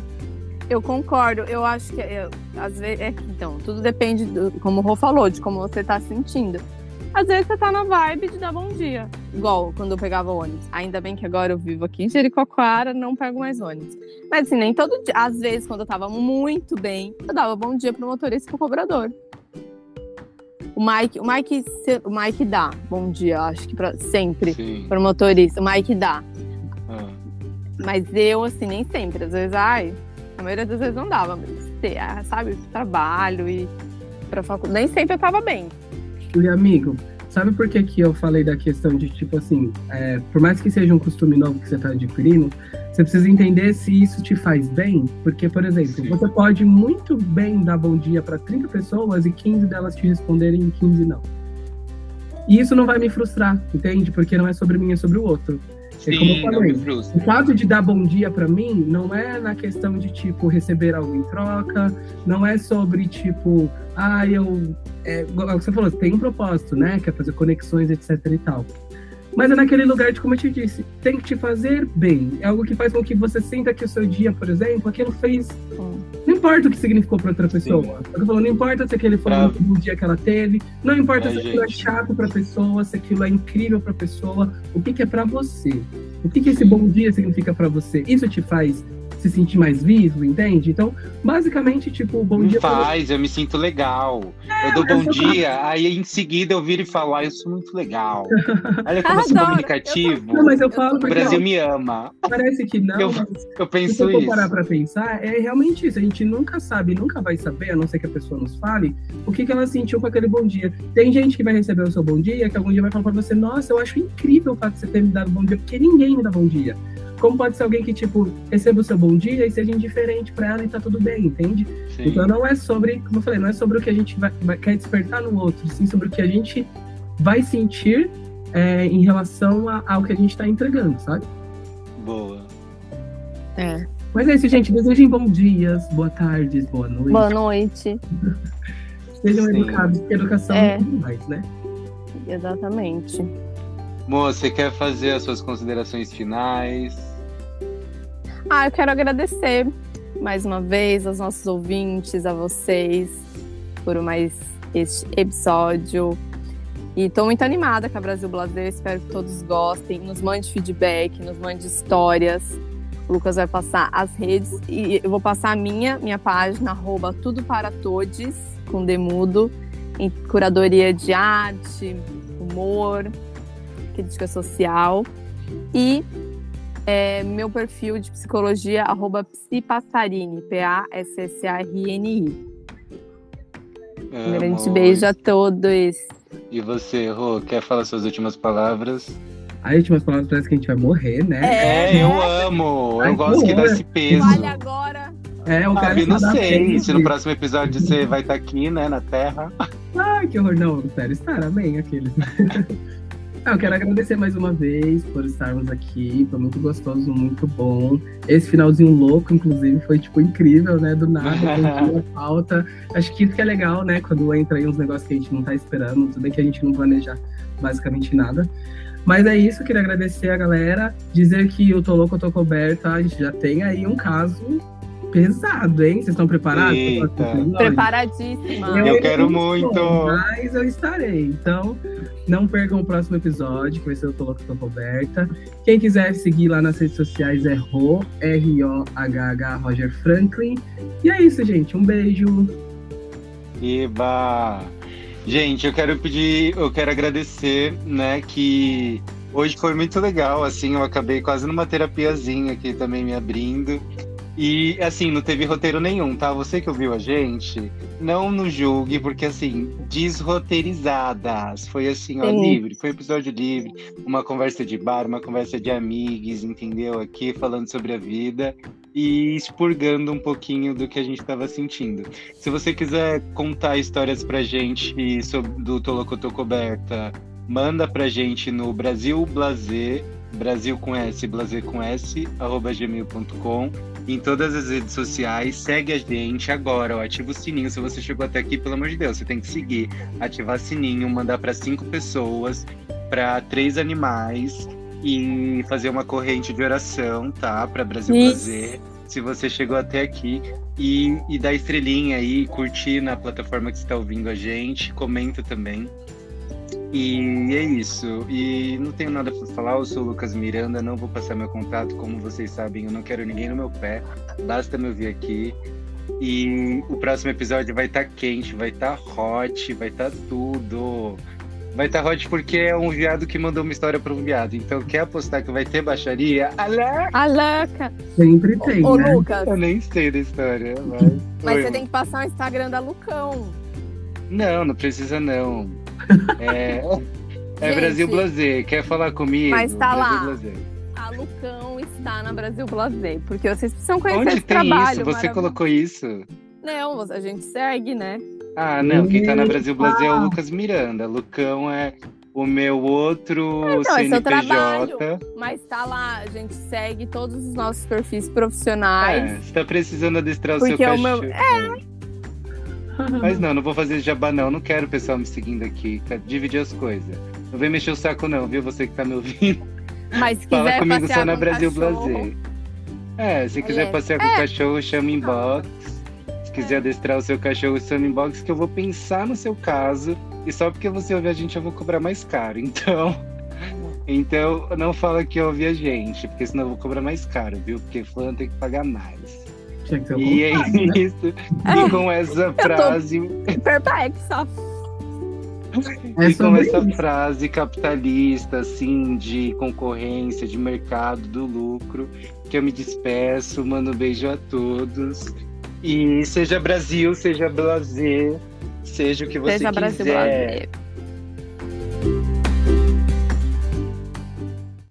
eu concordo. Eu acho que eu- às vezes é então tudo depende do, como o Rô falou, de como você tá sentindo. Às vezes você tá na vibe de dar bom dia, igual quando eu pegava ônibus. Ainda bem que agora eu vivo aqui em Jericoacoara, não pego mais ônibus. Mas assim, nem todo dia. Às vezes, quando eu tava muito bem, eu dava bom dia pro motorista e pro cobrador. O Mike, o Mike, o Mike dá bom dia, acho que pra, sempre Sim. pro motorista. O Mike dá. Ah. Mas eu, assim, nem sempre. Às vezes, ai, a maioria das vezes não dava, mas, sei, ah, sabe, trabalho e pra faculdade. Nem sempre eu tava bem. E amigo, sabe por que, que eu falei da questão de, tipo assim, é, por mais que seja um costume novo que você está adquirindo, você precisa entender se isso te faz bem. Porque, por exemplo, Sim. você pode muito bem dar bom dia para 30 pessoas e 15 delas te responderem e 15 não. E isso não vai me frustrar, entende? Porque não é sobre mim, é sobre o outro. É como eu Sim, não falei. O fato de dar bom dia pra mim não é na questão de, tipo, receber algo em troca, não é sobre, tipo, ah, eu. É, igual você falou, tem um propósito, né? Que é fazer conexões, etc e tal. Mas é naquele lugar de, como eu te disse, tem que te fazer bem. É algo que faz com que você sinta que o seu dia, por exemplo, aquilo fez. Não importa o que significou pra outra pessoa. Sim. Eu falo, não importa se aquele foi o último dia que ela teve, não importa se aquilo é gente. chato pra pessoa, se aquilo é incrível pra pessoa, o que, que é pra você. O que, que esse bom dia significa pra você? Isso te faz se sentir mais vivo, entende? Então, basicamente, tipo, bom Me dia pra faz, eu me sinto legal. eu dou eu bom dia, aí em seguida eu viro e falo, ah, eu sou muito legal. Olha como eu sou comunicativo. Não, mas eu Eu falo tô- O porque Brasil ó, me ama. parece que não, Eu- mas Eu se penso você for isso. parar pra pensar, é realmente isso. A gente nunca sabe, nunca vai saber, a não ser que a pessoa nos fale, o que, que ela sentiu com aquele bom dia. Tem gente que vai receber o seu bom dia, que algum dia vai falar pra você, nossa, eu acho incrível o fato de você ter me dado bom dia, porque ninguém me dá bom dia. Como pode ser alguém que, tipo, receba o seu bom dia e seja indiferente pra ela e tá tudo bem, entende? Sim. Então não é sobre, como eu falei, não é sobre o que a gente vai, vai- quer despertar no outro, sim sobre o que a gente vai sentir é, em relação a- ao que a gente tá entregando, sabe? Boa. É. Mas é isso, gente. Desejem bons dias, boa tardes, boa noite. Boa noite. Sejam Sim. educados, porque educação É. é tudo mais, né? Exatamente. Moça, você quer fazer as suas considerações finais? Ah, eu quero agradecer mais uma vez aos nossos ouvintes, a vocês, por mais este episódio. E tô muito animada com a Brasil Blazer, espero que todos gostem. Nos mande feedback, nos mande histórias. O Lucas vai passar as redes e eu vou passar a minha, minha página, arroba tudo para todes, com demudo, em curadoria de arte, humor, crítica social. E é, meu perfil de psicologia, arroba psipassarini, P-A-S-S-A-R-N-I. Um grande beijo a todos. E você, Rô, quer falar suas últimas palavras? As últimas palavras parece que a gente vai morrer, né? É, eu amo. Ai, Eu gosto que que dá esse peso. Vale agora. É, o Ah, cara eu não sei se no próximo episódio você vai estar aqui, né, na Terra. Ai, que horror. Não, sério, estará bem aqueles. Ah, eu quero agradecer mais uma vez por estarmos aqui. Foi muito gostoso, muito bom. Esse finalzinho louco, inclusive, foi, tipo, incrível, né? Do nada, a pauta. Acho que isso que é legal, né? Quando entra aí uns negócios que a gente não tá esperando. Tudo bem que a gente não planeja basicamente nada. Mas é isso, queria agradecer a galera. Dizer que o Tô Louco, eu Tô Coberta, a gente já tem aí um caso pesado, hein? Vocês estão preparados? Preparadíssima. Eu ainda quero muito. estou, Mas eu estarei. Então, não percam o próximo episódio, que vai ser o Tô Louco, Tô Roberta. Quem quiser seguir lá nas redes sociais é Ro, R-O-H-H, Roger Franklin. E é isso, gente. Um beijo. Eba! Gente, eu quero pedir, eu quero agradecer, né, que hoje foi muito legal, assim, eu acabei quase numa terapiazinha aqui também me abrindo. E, assim, não teve roteiro nenhum, tá? Você que ouviu a gente, não nos julgue, porque, assim, desroteirizadas. Foi, assim, ó, Sim. livre. Foi um episódio livre, uma conversa de bar, uma conversa de amigos, entendeu? Aqui, falando sobre a vida e expurgando um pouquinho do que a gente estava sentindo. Se você quiser contar histórias pra gente sobre, do Tolocotô Coberta, manda pra gente no Brasil Blazer, Brasil com S, Blazer com S, arroba gmail.com, em todas as redes sociais. Segue a gente agora, ó, ativa o sininho. Se você chegou até aqui, pelo amor de Deus, você tem que seguir, ativar sininho, mandar para cinco pessoas, para três animais e fazer uma corrente de oração, tá? Para Brasil. Blazer. Se você chegou até aqui e, e dá estrelinha aí, curtir na plataforma que está ouvindo a gente, comenta também. E é isso. E não tenho nada para falar. Eu sou o Lucas Miranda, não vou passar meu contato, como vocês sabem, eu não quero ninguém no meu pé. Basta me ouvir aqui. E o próximo episódio vai estar quente, vai estar hot, vai estar tudo. Vai estar hot porque é um viado que mandou uma história para um viado. Então quer apostar que vai ter baixaria? Alá! A louca! Sempre tem, Ô, né? Lucas, Eu nem sei da história, mas. mas Oi, você tem que passar o Instagram da Lucão. Não, não precisa não. É, é Gente, Brasil Blazer. Quer falar comigo? Mas tá Brasil lá. Blazer. A Lucão está na Brasil Blazer, porque vocês precisam conhecer Onde esse tem trabalho. isso? Você colocou isso? Não, a gente segue, né? Ah, não. Quem tá na Eita. Brasil Blazer é o Lucas Miranda. Lucão é o meu outro Então, esse é o CNPJ. Mas tá lá, a gente segue todos os nossos perfis profissionais. É, você tá precisando adestrar o seu Porque é cachorro. meu- É. Mas não, não vou fazer jabá não. Não quero o pessoal me seguindo aqui. Quero dividir as coisas. Não vem mexer o saco não, viu? Você que tá me ouvindo. Mas se Fala comigo só na Brasil cachorro, Blazer. É, se quiser É. passear com o cachorro, chama inbox. Se quiser adestrar o seu cachorro, chama inbox, que eu vou pensar no seu caso. E só porque você ouve a gente, eu vou cobrar mais caro. Então, então não fala que ouve a gente, porque senão eu vou cobrar mais caro, viu? Porque fã tem que pagar mais. Tinha que E é né? isso. E com essa frase, Perplexa. É e com essa isso. frase capitalista, assim, de concorrência, de mercado, do lucro, que eu me despeço, mando um beijo a todos. E seja Brasil, seja Blazer, seja o que você Seja Brasil quiser. Blazer.